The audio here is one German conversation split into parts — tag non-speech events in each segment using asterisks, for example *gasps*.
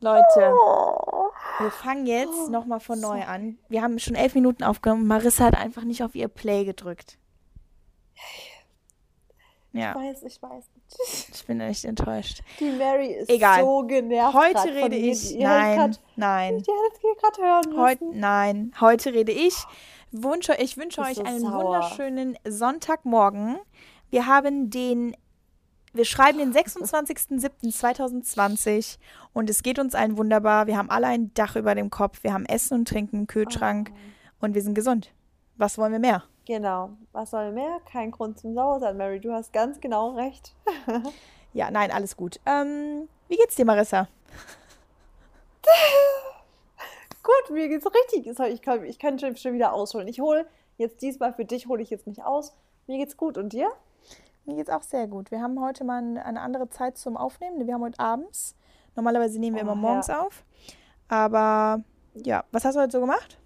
Leute, wir fangen jetzt nochmal von neu an. Wir haben schon elf Minuten aufgenommen. Marissa hat einfach nicht auf ihr Play gedrückt. Ja. Ich weiß, ich weiß nicht. Ich bin echt enttäuscht. Die Mary ist Egal. so genervt. Heute grad rede ich. Ihr Nein, hättet nein. grad- Ihr hättet es gerade hören müssen. Heute, nein, heute rede ich. Wünsche, ich wünsche euch so einen sauer. wunderschönen Sonntagmorgen. Wir haben den, wir schreiben den 26.07.2020 und es geht uns allen wunderbar. Wir haben alle ein Dach über dem Kopf, wir haben Essen und Trinken im Kühlschrank und wir sind gesund. Was wollen wir mehr? Genau. Was soll mehr? Kein Grund zum Sauersein, Mary. Du hast ganz genau recht. *laughs* Ja, nein, alles gut. Ähm, wie geht's dir, Marissa? *laughs* Gut, mir geht's richtig. Ich kann, ich kann, schon wieder ausholen. Ich hole jetzt diesmal für dich, hole ich jetzt nicht aus. Mir geht's gut. Und dir? Mir geht's auch sehr gut. Wir haben heute mal ein- eine andere Zeit zum Aufnehmen. Wir haben heute abends. Normalerweise nehmen wir Oh, immer ja. morgens auf. Aber ja, was hast du heute so gemacht?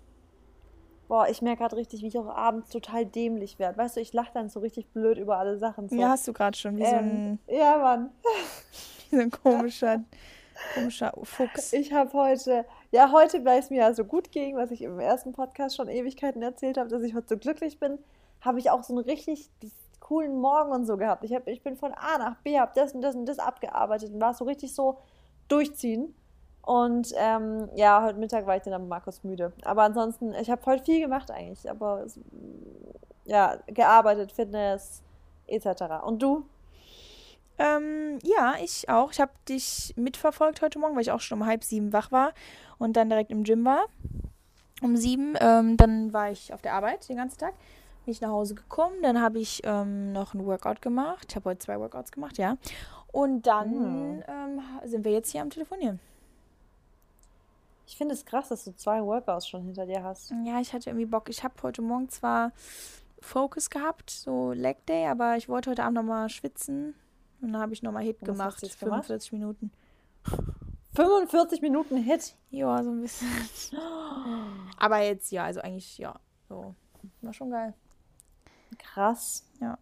Boah, ich merke gerade richtig, wie ich auch abends total dämlich werde. Weißt du, ich lache dann so richtig blöd über alle Sachen. So. Ja, hast du gerade schon, wie so ähm, ein, ja, Mann. *laughs* wie so ein komischer, *laughs* komischer Fuchs. Ich habe heute, ja, heute, weil es mir ja so gut ging, was ich im ersten Podcast schon Ewigkeiten erzählt habe, dass ich heute so glücklich bin, habe ich auch so einen richtig coolen Morgen und so gehabt. Ich, hab, ich bin von A nach B, habe das und das und das abgearbeitet und war so richtig so durchziehen. Und ähm, ja, heute Mittag war ich dann am Markus müde. Aber ansonsten, ich habe heute viel gemacht eigentlich. Aber ja, gearbeitet, Fitness etc. Und du? Ähm, ja, ich auch. Ich habe dich mitverfolgt heute Morgen, weil ich auch schon um halb sieben wach war und dann direkt im Gym war. Um sieben. Ähm, dann war ich auf der Arbeit den ganzen Tag. Bin ich nach Hause gekommen. Dann habe ich ähm, noch ein Workout gemacht. Ich habe heute zwei Workouts gemacht, ja. Und dann Mhm. ähm, sind wir jetzt hier am Telefonieren. Ich finde es krass, dass du zwei Workouts schon hinter dir hast. Ja, ich hatte irgendwie Bock. Ich habe heute Morgen zwar Focus gehabt, so Leg Day, aber ich wollte heute Abend nochmal schwitzen. Und dann habe ich nochmal Hit was gemacht. hast du jetzt gemacht? 45 Minuten. 45 Minuten Hit. Ja, so ein bisschen. *gasps* Aber jetzt, ja, also eigentlich, ja, so. War schon geil. Krass. Ja.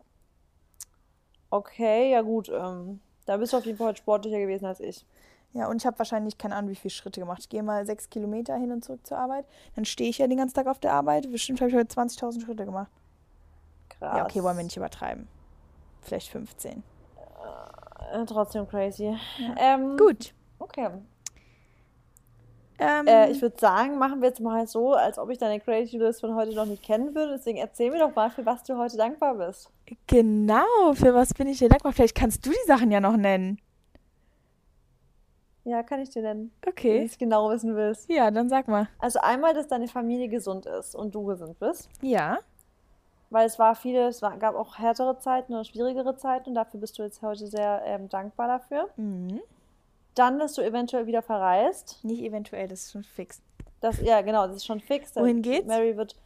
Okay, ja gut. Ähm, da bist du auf jeden Fall heute sportlicher gewesen als ich. Ja, und ich habe wahrscheinlich keine Ahnung, wie viele Schritte gemacht. Ich gehe mal sechs Kilometer hin und zurück zur Arbeit. Dann stehe ich ja den ganzen Tag auf der Arbeit. Bestimmt habe ich heute 20.000 Schritte gemacht. Krass. Ja, okay, wollen wir nicht übertreiben. Vielleicht 15. Äh, trotzdem crazy. Ähm, Gut. Okay. Ähm, Äh, ich würde sagen, machen wir jetzt mal so, als ob ich deine Crazy List von heute noch nicht kennen würde. Deswegen erzähl mir doch mal, für was du heute dankbar bist. genau, für was bin ich dir dankbar? Vielleicht kannst du die Sachen ja noch nennen. Ja, kann ich dir nennen, wenn du Okay. es genau wissen willst. Ja, dann sag mal. Also einmal, dass deine Familie gesund ist und du gesund bist. Ja. Weil es war viele, es war, gab auch härtere Zeiten oder schwierigere Zeiten und dafür bist du jetzt heute sehr ähm, dankbar dafür. Mhm. Dann, dass du eventuell wieder verreist. Nicht eventuell, das ist schon fix. Das, ja, genau, das ist schon fix. Wohin geht's? Mary wird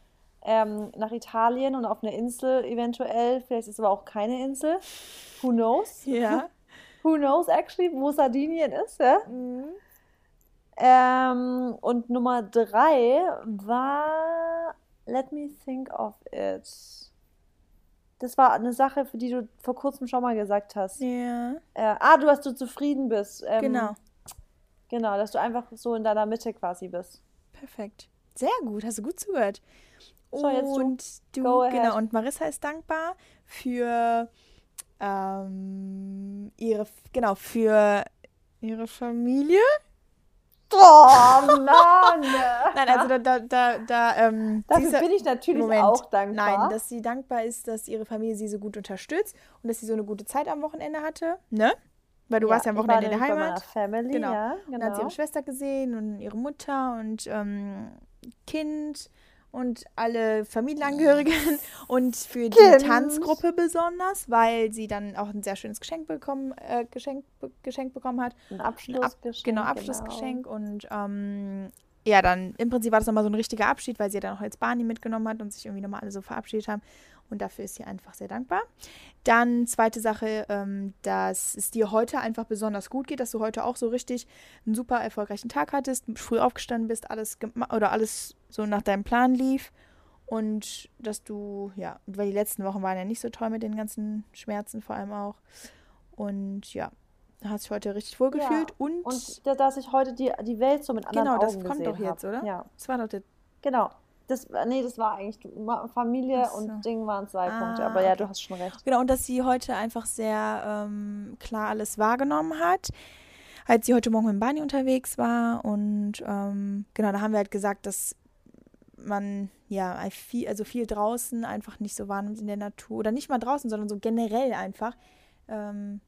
ähm, nach Italien und auf eine Insel eventuell. Vielleicht ist es aber auch keine Insel. Who knows? Ja. *laughs* Who knows actually, wo Sardinien ist, ja? Mhm. Ähm, und Nummer drei war Let me think of it. Das war eine Sache, für die du vor kurzem schon mal gesagt hast. Ja. Äh, ah, du, dass du zufrieden bist. Ähm, Genau. Genau, dass du einfach so in deiner Mitte quasi bist. Perfekt. Sehr gut, hast du gut zugehört. So, jetzt du. und du, ahead. genau, und Marissa ist dankbar für ähm, ihre, genau, für ihre Familie. Oh *laughs* Mann! Nein, also da, da, da, da ähm, Dafür ja- bin ich natürlich Moment. auch dankbar. Nein, dass sie dankbar ist, dass ihre Familie sie so gut unterstützt und dass sie so eine gute Zeit am Wochenende hatte, ne? Weil du warst ja am Wochenende in der Heimat. Family, Genau. ja, Und dann hat sie genau. ihre Schwester gesehen und ihre Mutter und ähm, Kind und alle Familienangehörigen *laughs* und für die Kind. Tanzgruppe besonders, weil sie dann auch ein sehr schönes Geschenk bekommen, äh, Geschenk, be geschenkt bekommen hat. Ein Ein Ab Abschlussgeschenk. genau, Abschlussgeschenk und ähm, ja, dann im Prinzip war das nochmal so ein richtiger Abschied, weil sie ja dann auch als Barney mitgenommen hat und sich irgendwie nochmal alle so verabschiedet haben. Und dafür ist sie einfach sehr dankbar. Dann zweite Sache, ähm, dass es dir heute einfach besonders gut geht, dass du heute auch so richtig einen super erfolgreichen Tag hattest, früh aufgestanden bist, alles oder alles so nach deinem Plan lief. Und dass du, ja, weil die letzten Wochen waren ja nicht so toll mit den ganzen Schmerzen vor allem auch. Und ja, hast dich heute richtig wohl Ja. und, Und da- dass ich heute die, die Welt so mit anderen genau, das Augen kommt gesehen doch jetzt, hab. oder? Ja, Das war doch der, genau. Das, nee, das war eigentlich Familie so. und Ding waren zwei Ah, Punkte. Aber ja, du hast schon recht. genau, und dass sie heute einfach sehr ähm, klar alles wahrgenommen hat, als sie heute Morgen mit Barney unterwegs war und ähm, genau, da haben wir halt gesagt, dass man ja viel, also viel draußen einfach nicht so wahrnimmt in der Natur oder nicht mal draußen, sondern so generell einfach. Ähm,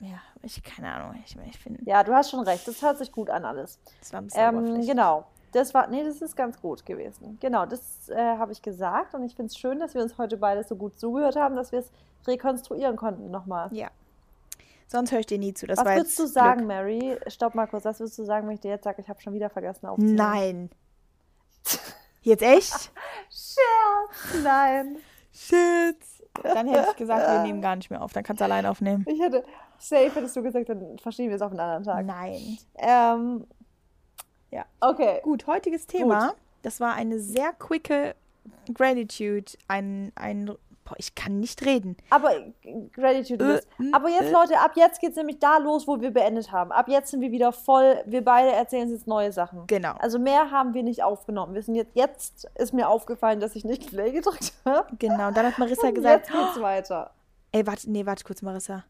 ja, ich keine Ahnung, ich, ich finde, Ja, du hast schon recht. Das hört sich gut an alles. das war ein bisschen Ähm, genau. Das war, nee, das ist ganz gut gewesen. Genau, das äh, habe ich gesagt und ich finde es schön, dass wir uns heute beide so gut zugehört haben, dass wir es rekonstruieren konnten nochmal. Ja. Sonst höre ich dir nie zu. Das Was würdest du Glück. sagen, Mary? Stopp mal kurz. Was würdest du sagen, wenn ich dir jetzt sage, ich habe schon wieder vergessen aufzunehmen? Nein. Jetzt echt? Scherz! Nein. Shit. Dann hätte ich gesagt, wir nehmen gar nicht mehr auf. Dann kannst du alleine aufnehmen. Ich hätte, safe hättest du gesagt, dann verschieben wir es auf einen anderen Tag. Nein. Ähm, Ja. Okay. Gut, heutiges Thema. Das war eine sehr quicke Gratitude. Ein, ein, boah, ich kann nicht reden. Aber Gratitude Äh, List. mm, Aber jetzt, äh. Leute, ab jetzt geht es nämlich da los, wo wir beendet haben. Ab jetzt sind wir wieder voll. Wir beide erzählen uns jetzt neue Sachen. Genau. Also mehr haben wir nicht aufgenommen. Wir sind jetzt, jetzt ist mir aufgefallen, dass ich nicht Play gedrückt habe. Genau. Und dann hat Marissa Und gesagt, jetzt geht's weiter. *gasps* ey, warte, nee, warte kurz, Marissa.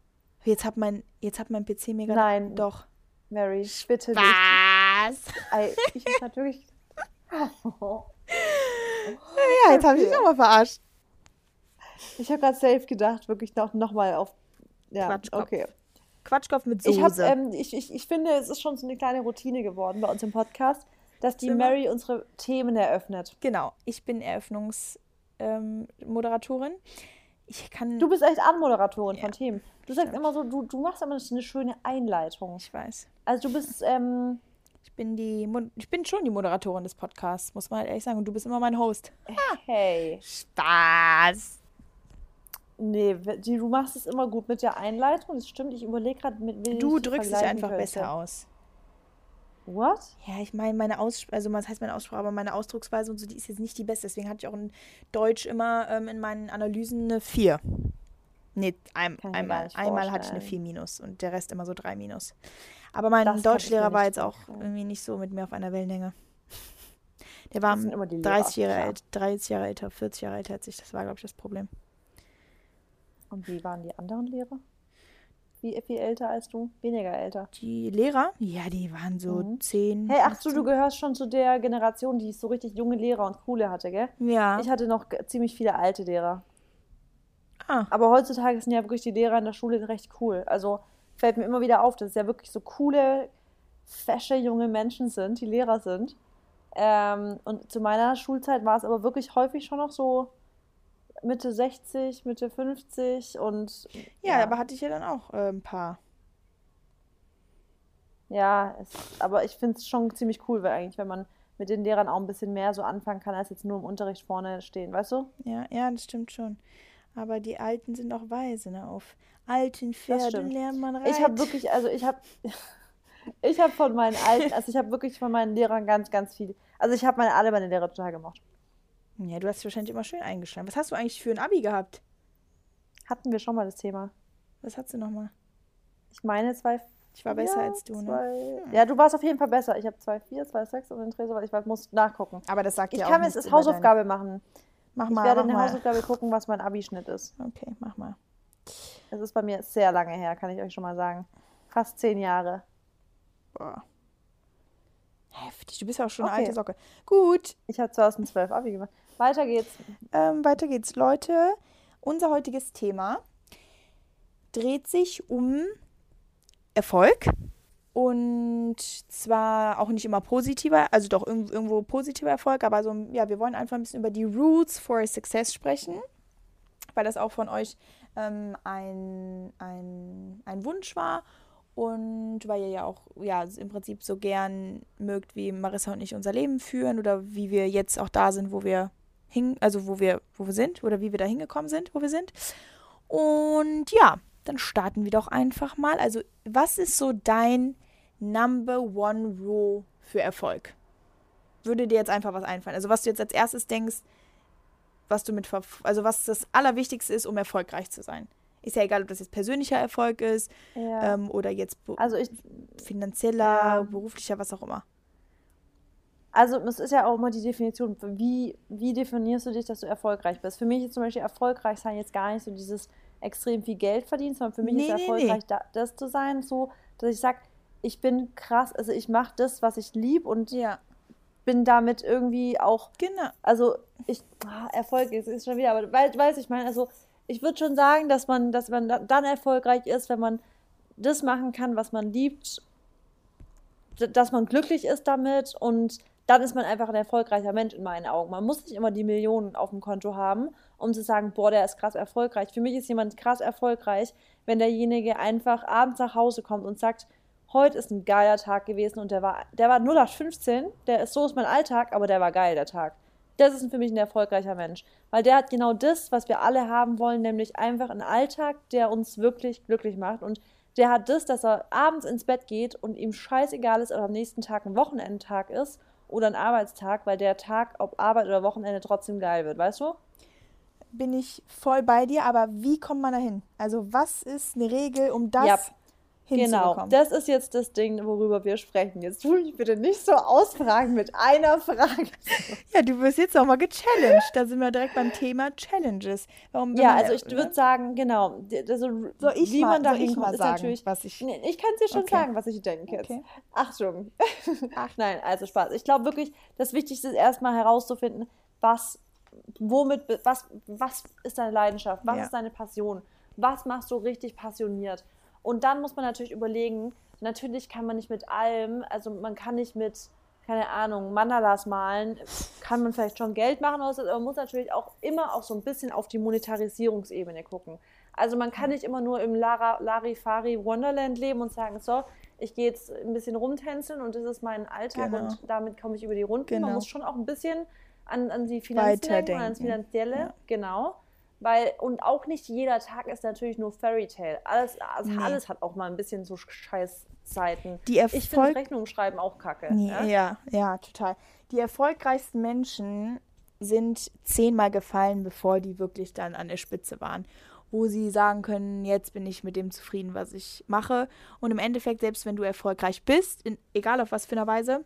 Jetzt hat mein, jetzt hat mein PC gerade. Nein. Doch. Mary, bitte nicht. Was? Ey, ich muss natürlich. *laughs* *laughs* Ja, jetzt habe ich dich nochmal verarscht. Ich habe gerade safe gedacht, wirklich noch, noch mal auf. Ja, Quatschkopf. okay. Quatschkopf mit Soße. Ich, hab, ähm, ich, ich, ich finde, es ist schon so eine kleine Routine geworden bei uns im Podcast, dass die Zimmer. Mary unsere Themen eröffnet. genau. Ich bin Eröffnungsmoderatorin. Ähm, ich kann. Du bist echt Anmoderatorin Ja, von Themen. Du sagst stimmt. immer so, du, du machst immer eine schöne Einleitung. ich weiß. Also du bist, ähm, Ich bin die. Mo- Ich bin schon die Moderatorin des Podcasts, muss man halt ehrlich sagen. Und du bist immer mein Host. hey. Spaß. Nee, die, du machst es immer gut mit der Einleitung. Das stimmt. Ich überlege gerade, mit wem Du drückst dich einfach könnte. besser aus. What? Ja, ich meine, meine Aussprache, also was heißt meine Aussprache, aber meine Ausdrucksweise und so, die ist jetzt nicht die beste. Deswegen hatte ich auch in Deutsch immer ähm, in meinen Analysen eine 4. Nee, ein, einmal, einmal hatte ich eine vorstellen. 4 minus und der Rest immer so 3 minus. Aber mein Das Deutschlehrer war jetzt auch vorstellen. irgendwie nicht so mit mir auf einer Wellenlänge. *laughs* Der war Das sind immer die 30 Lehrer, Jahre, alt, 30 Jahre älter, 40 Jahre älter als ich. Das war, glaube ich, das Problem. Und wie waren die anderen Lehrer? Wie viel älter als du? Weniger älter. Die Lehrer, ja, die waren so Mhm. 10. Hey, ach so, 15. du gehörst schon zu der Generation, die so richtig junge Lehrer und coole hatte, gell? Ja. Ich hatte noch ziemlich viele alte Lehrer. ah, Aber heutzutage sind ja wirklich die Lehrer in der Schule recht cool. Also fällt mir immer wieder auf, dass es ja wirklich so coole, fesche junge Menschen sind, die Lehrer sind. Ähm, und zu meiner Schulzeit war es aber wirklich häufig schon noch so Mitte 60, Mitte 50 und ja, aber hatte ich ja dann auch äh, ein paar. Ja, es, aber ich finde es schon ziemlich cool, weil eigentlich, wenn man mit den Lehrern auch ein bisschen mehr so anfangen kann, als jetzt nur im Unterricht vorne stehen, weißt du? Ja, ja, das stimmt schon. Aber die Alten sind auch weise, ne? Auf alten Pferden lernt man reiten. Ich habe wirklich, also ich habe, *laughs* ich habe von meinen alten, also ich habe wirklich von meinen Lehrern ganz, ganz viel, also ich habe meine alle meine Lehrer total gemocht. Ja, du hast dich wahrscheinlich immer schön eingeschlagen. Was hast du eigentlich für ein Abi gehabt? Hatten wir schon mal das Thema. Was hast du nochmal? Ich meine zwei. Ich war besser als du, ne? zwei, Ja, du warst auf jeden Fall besser. Ich habe zwei vier, zwei sechs und den Tresor, weil ich muss nachgucken. Aber das sagt Ich ja auch kann mir nichts jetzt über Hausaufgabe machen. Deine... Mach Ich mal, werde mach in der. Hausaufgabe gucken, was mein Abischnitt ist. Okay, mach mal. Es ist bei mir sehr lange her, kann ich euch schon mal sagen. Fast zehn Jahre. Boah. Heftig, du bist ja auch schon eine Okay. alte Socke. Gut, Ich habe 2012 Abi gemacht. Weiter geht's. ähm, weiter geht's. Leute, unser heutiges Thema dreht sich um Erfolg. Und zwar auch nicht immer positiver, also doch irg- irgendwo positiver Erfolg, aber so, ja, wir wollen einfach ein bisschen über die Roots for Success sprechen, weil das auch von euch ähm, ein, ein, ein Wunsch war und weil ihr ja auch ja, im Prinzip so gern mögt, wie Marissa und ich unser Leben führen oder wie wir jetzt auch da sind, wo wir hin, also wo wir, wo wir sind oder wie wir da hingekommen sind, wo wir sind. Und ja, dann starten wir doch einfach mal. Also, was ist so dein Number One Rule für Erfolg? Würde dir jetzt einfach was einfallen? Also, was du jetzt als erstes denkst, was du mit, also was das Allerwichtigste ist, um erfolgreich zu sein. Ist ja egal, ob das jetzt persönlicher Erfolg ist Ja. ähm, oder jetzt Also ich, finanzieller, Ja. beruflicher, was auch immer. Also es ist ja auch immer die Definition, wie, wie definierst du dich, dass du erfolgreich bist? Für mich ist zum Beispiel erfolgreich sein jetzt gar nicht so dieses extrem viel Geld verdienen, sondern für mich Nee, ist nee, nee. erfolgreich Da, das zu sein, so, dass ich sage, ich bin krass, also ich mache das, was ich liebe und Ja, bin damit irgendwie auch genau. also ich ah, Erfolg ist, ist schon wieder, aber weil, weiß ich meine, also ich würde schon sagen, dass man, dass man da- dann erfolgreich ist, wenn man das machen kann, was man liebt, dass man glücklich ist damit und dann ist man einfach ein erfolgreicher Mensch in meinen Augen. Man muss nicht immer die Millionen auf dem Konto haben, um zu sagen, boah, der ist krass erfolgreich. Für mich ist jemand krass erfolgreich, wenn derjenige einfach abends nach Hause kommt und sagt, heute ist ein geiler Tag gewesen und der war, der war 0815, der ist, so ist mein Alltag, aber der war geil, der Tag. Das ist für mich ein erfolgreicher Mensch, weil der hat genau das, was wir alle haben wollen, nämlich einfach einen Alltag, der uns wirklich glücklich macht und der hat das, dass er abends ins Bett geht und ihm scheißegal ist, ob am nächsten Tag ein Wochenendtag ist oder ein Arbeitstag, weil der Tag, ob Arbeit oder Wochenende, trotzdem geil wird, weißt du? Bin ich voll bei dir, aber wie kommt man da hin? Also, was ist eine Regel, um das Yep. Hinzubekommen? Genau, das ist jetzt das Ding, worüber wir sprechen. Jetzt tu mich bitte nicht so ausfragen mit einer Frage. *laughs* Ja, du wirst jetzt auch mal gechallenged. Da sind wir direkt beim Thema Challenges. Warum, Ja, also ich würde sagen, genau, also Soll ich wie mal- man da hinkommt, ist sagen, natürlich. was ich- Nee, ich kann es dir schon Okay. sagen, was ich denke jetzt. Okay. Achtung. *laughs* Ach nein, also Spaß. Ich glaube wirklich, das Wichtigste ist erstmal herauszufinden, was, womit, was, was ist deine Leidenschaft, was Ja. ist deine Passion, was machst du richtig passioniert. Und dann muss man natürlich überlegen, natürlich kann man nicht mit allem, also man kann nicht mit, keine Ahnung, Mandalas malen, kann man vielleicht schon Geld machen, aber man muss natürlich auch immer auch so ein bisschen auf die Monetarisierungsebene gucken. Also man kann nicht immer nur im Lara, Larifari Wonderland leben und sagen, so, ich gehe jetzt ein bisschen rumtänzeln und das ist mein Alltag Genau. und damit komme ich über die Runden. Man Genau. muss schon auch ein bisschen an, an die Finanzen denken ans Weiterdenken. Finanzielle, Ja. genau. Weil, und auch nicht jeder Tag ist natürlich nur Fairy Tale. Alles, also Nee. alles hat auch mal ein bisschen so Scheißzeiten. Die Ich finde Erfolg Rechnungen schreiben auch kacke. Nee, ja? ja, ja, total. Die erfolgreichsten Menschen sind zehnmal gefallen, bevor die wirklich dann an der Spitze waren. Wo sie sagen können, jetzt bin ich mit dem zufrieden, was ich mache. Und im Endeffekt, selbst wenn du erfolgreich bist, in, egal auf was für eine Weise,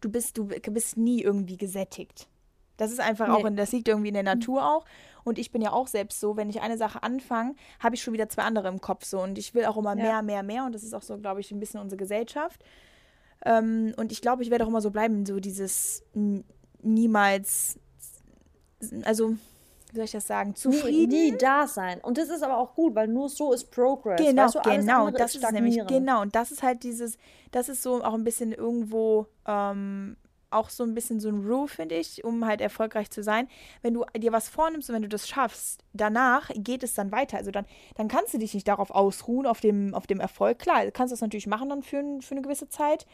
du bist, du bist nie irgendwie gesättigt. Das ist einfach auch, Nee. in, das liegt irgendwie in der Natur auch. Und ich bin ja auch selbst so, wenn ich eine Sache anfange, habe ich schon wieder zwei andere im Kopf so. Und ich will auch immer Ja. mehr, mehr, mehr. Und das ist auch so, glaube ich, ein bisschen unsere Gesellschaft. Ähm, und ich glaube, ich werde auch immer so bleiben, so dieses niemals, also, wie soll ich das sagen, Nie, zufrieden. nie da sein. Und das ist aber auch gut, weil nur so ist Progress. Genau, weißt du, genau, das ist es nämlich, genau, und das ist halt dieses, das ist so auch ein bisschen irgendwo, ähm, auch so ein bisschen so ein Rule, finde ich, um halt erfolgreich zu sein. Wenn du dir was vornimmst und wenn du das schaffst, danach geht es dann weiter. Also dann, dann kannst du dich nicht darauf ausruhen, auf dem, auf dem Erfolg. Klar, du kannst das natürlich machen dann für, für eine gewisse Zeit,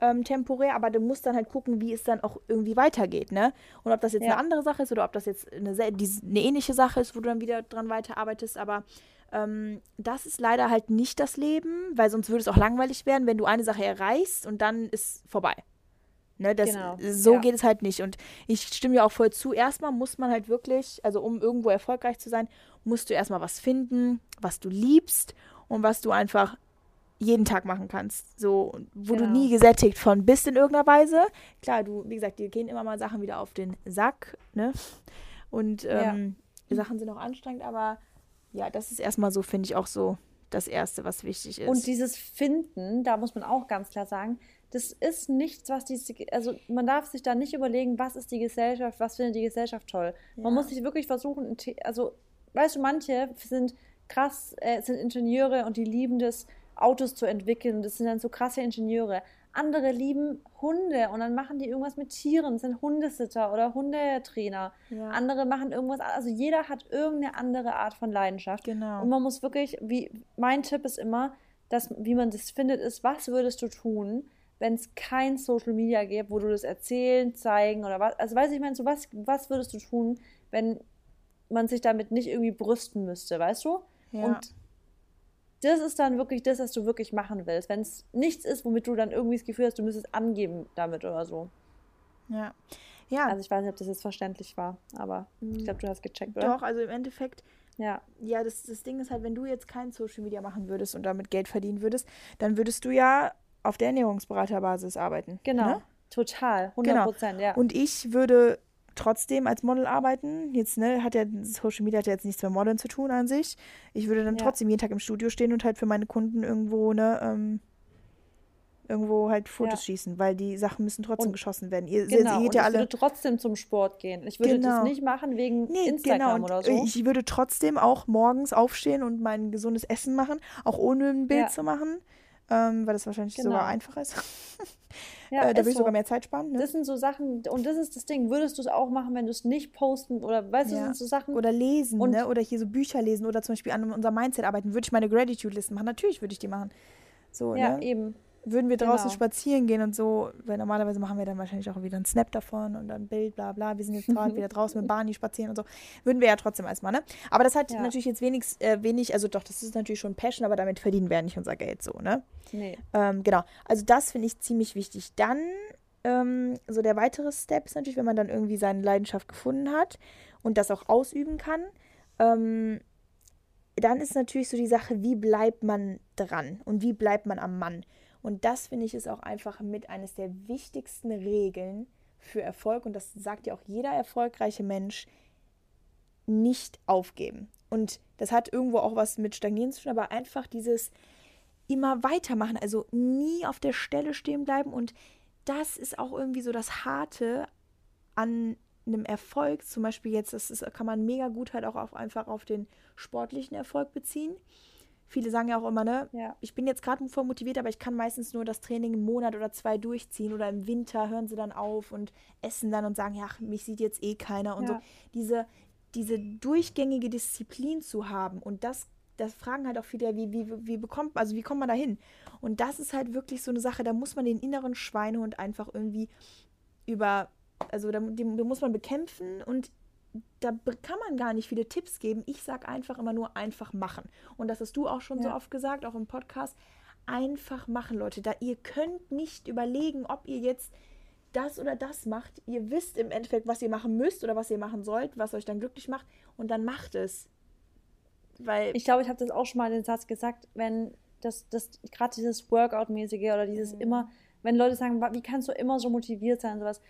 ähm, temporär, aber du musst dann halt gucken, wie es dann auch irgendwie weitergeht, ne? Und ob das jetzt Ja. eine andere Sache ist oder ob das jetzt eine, sel- die, eine ähnliche Sache ist, wo du dann wieder dran weiterarbeitest, aber ähm, das ist leider halt nicht das Leben, weil sonst würde es auch langweilig werden, wenn du eine Sache erreichst und dann ist vorbei. Ne, das, Genau, So ja. geht es halt nicht. Und ich stimme dir auch voll zu. Erstmal muss man halt wirklich, also um irgendwo erfolgreich zu sein, musst du erstmal was finden, was du liebst und was du einfach jeden Tag machen kannst. So, wo du Genau. nie gesättigt von bist in irgendeiner Weise. Klar, du, wie gesagt, dir gehen immer mal Sachen wieder auf den Sack, ne? Und Ja. ähm, die Sachen sind auch anstrengend, aber ja, das ist erstmal so, finde ich, auch so das Erste, was wichtig ist. Und dieses Finden, da muss man auch ganz klar sagen, das ist nichts, was die, also man darf sich da nicht überlegen, was ist die Gesellschaft, was findet die Gesellschaft toll. Ja. Man muss sich wirklich versuchen, also weißt du, manche sind krass, äh, sind Ingenieure und die lieben das, Autos zu entwickeln. Das sind dann so krasse Ingenieure. Andere lieben Hunde und dann machen die irgendwas mit Tieren, sind Hundesitter oder Hundetrainer. Ja. Andere machen irgendwas, also jeder hat irgendeine andere Art von Leidenschaft. Genau. Und man muss wirklich, wie mein Tipp ist immer, dass, wie man das findet, ist, was würdest du tun, wenn es kein Social Media gäbe, wo du das erzählen, zeigen oder was. Also weiß ich, meine, so was, was würdest du tun, wenn man sich damit nicht irgendwie brüsten müsste, weißt du? Ja. Und das ist dann wirklich das, was du wirklich machen willst. Wenn es nichts ist, womit du dann irgendwie das Gefühl hast, du müsstest angeben damit oder so. ja. Ja, Also ich weiß nicht, ob das jetzt verständlich war, aber ich glaube, du hast gecheckt, oder? Doch, also im Endeffekt Ja. Ja, das, das Ding ist halt, wenn du jetzt kein Social Media machen würdest und damit Geld verdienen würdest, dann würdest du ja auf der Ernährungsberaterbasis arbeiten. Genau. Ne? Total. 100 Prozent, ja. Und ich würde trotzdem als Model arbeiten. Jetzt, ne, hat ja Social Media hat ja jetzt nichts mit Modeln zu tun an sich. Ich würde dann Ja. trotzdem jeden Tag im Studio stehen und halt für meine Kunden irgendwo, ne, ähm, irgendwo halt Fotos Ja. schießen, weil die Sachen müssen trotzdem Und- geschossen werden. Ihr, Genau. ihr Und ich alle. würde trotzdem zum Sport gehen. Ich würde Genau. das nicht machen wegen Nee, Instagram genau. oder so. ich würde trotzdem auch morgens aufstehen und mein gesundes Essen machen, auch ohne ein Bild Ja. zu machen, ähm, weil das wahrscheinlich Genau. sogar einfacher ist. ja, *laughs* äh, da würde ich so. sogar mehr Zeit sparen. Ne? Das sind so Sachen, und das ist das Ding. Würdest du es auch machen, wenn du es nicht posten oder weißt du, Ja. das sind so Sachen. Oder lesen, Und- ne? Oder hier so Bücher lesen oder zum Beispiel an unserem Mindset arbeiten. Würde ich meine Gratitude-Listen machen? Natürlich würde ich die machen. So, ja, ne? eben. Würden wir draußen genau. spazieren gehen und so, weil normalerweise machen wir dann wahrscheinlich auch wieder einen Snap davon und dann ein Bild, bla bla. Wir sind jetzt gerade *laughs* wieder draußen mit Barney spazieren und so. Würden wir ja trotzdem erstmal, ne? Aber das hat Ja. natürlich jetzt wenig, äh, wenig, also doch, das ist natürlich schon Passion, aber damit verdienen wir ja nicht unser Geld so, ne? Nee. Ähm, genau. Also das finde ich ziemlich wichtig. Dann, ähm, so der weitere Step ist natürlich, wenn man dann irgendwie seine Leidenschaft gefunden hat und das auch ausüben kann, ähm, dann ist natürlich so die Sache, wie bleibt man dran und wie bleibt man am Mann. Und das finde ich ist auch einfach mit eines der wichtigsten Regeln für Erfolg. Und das sagt ja auch jeder erfolgreiche Mensch, nicht aufgeben. Und das hat irgendwo auch was mit Stagnieren zu tun, aber einfach dieses immer weitermachen, also nie auf der Stelle stehen bleiben. Und das ist auch irgendwie so das Harte an einem Erfolg. Zum Beispiel jetzt, das ist, kann man mega gut halt auch auf, einfach auf den sportlichen Erfolg beziehen. Viele sagen ja auch immer, ne, Ja. ich bin jetzt gerade voll motiviert, aber ich kann meistens nur das Training einen Monat oder zwei durchziehen oder im Winter hören sie dann auf und essen dann und sagen, ja, ach, mich sieht jetzt eh keiner und Ja. so. Diese, diese durchgängige Disziplin zu haben und das, das fragen halt auch viele, wie, wie, wie bekommt, also wie kommt man da hin? Und das ist halt wirklich so eine Sache, da muss man den inneren Schweinehund einfach irgendwie über, also da, den, den muss man bekämpfen und da kann man gar nicht viele Tipps geben. Ich sage einfach immer nur einfach machen. Und das hast du auch schon so Ja. oft gesagt, auch im Podcast. Einfach machen, Leute. Da ihr könnt nicht überlegen, ob ihr jetzt das oder das macht. Ihr wisst im Endeffekt, was ihr machen müsst oder was ihr machen sollt, was euch dann glücklich macht. Und dann macht es. Weil Ich glaube, ich habe das auch schon mal den Satz gesagt, wenn das, das gerade dieses Workout-mäßige oder dieses Mhm. immer, wenn Leute sagen, "Wa- wie kannst du immer so motiviert sein und sowas.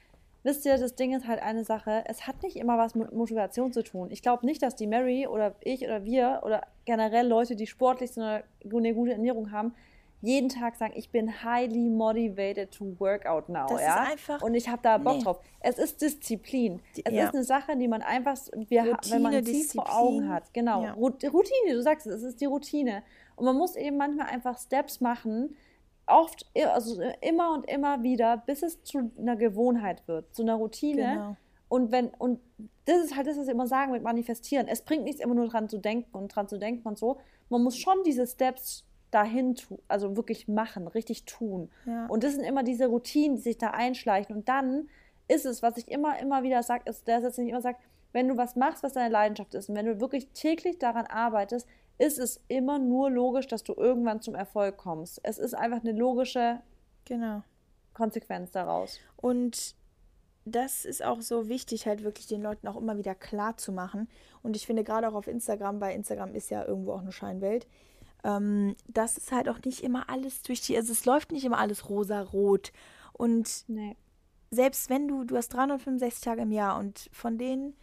Wisst ihr, das Ding ist halt eine Sache, es hat nicht immer was mit Motivation zu tun. Ich glaube nicht, dass die Mary oder ich oder wir oder generell Leute, die sportlich sind oder eine gute Ernährung haben, jeden Tag sagen, ich bin highly motivated to work out now. Das ist ja? einfach- Und ich habe da Bock Nee. drauf. Es ist Disziplin. Es ja. ist eine Sache, die man einfach, wir, ha- wenn man Routine, Ziel vor Augen hat. Genau. Ja. Routine, du sagst es, es ist die Routine. Und man muss eben manchmal einfach Steps machen, oft, also immer und immer wieder, bis es zu einer Gewohnheit wird, zu einer Routine. Genau. Und wenn, und das ist halt das, was wir immer sagen mit Manifestieren. Es bringt nichts, immer nur dran zu denken und dran zu denken und so. Man muss schon diese Steps dahin tun, also wirklich machen, richtig tun. Ja. Und das sind immer diese Routinen, die sich da einschleichen. Und dann ist es, was ich immer, immer wieder sage, ist der Satz, den ich immer sage, wenn du was machst, was deine Leidenschaft ist, und wenn du wirklich täglich daran arbeitest, ist es immer nur logisch, dass du irgendwann zum Erfolg kommst. Es ist einfach eine logische genau. Konsequenz daraus. Und das ist auch so wichtig, halt wirklich den Leuten auch immer wieder klar zu machen. Und ich finde gerade auch auf Instagram, bei Instagram ist ja irgendwo auch eine Scheinwelt, ähm, das ist halt auch nicht immer alles durch die, also es läuft nicht immer alles rosa-rot. Und Nee. selbst wenn du, du hast 365 Tage im Jahr und von denen,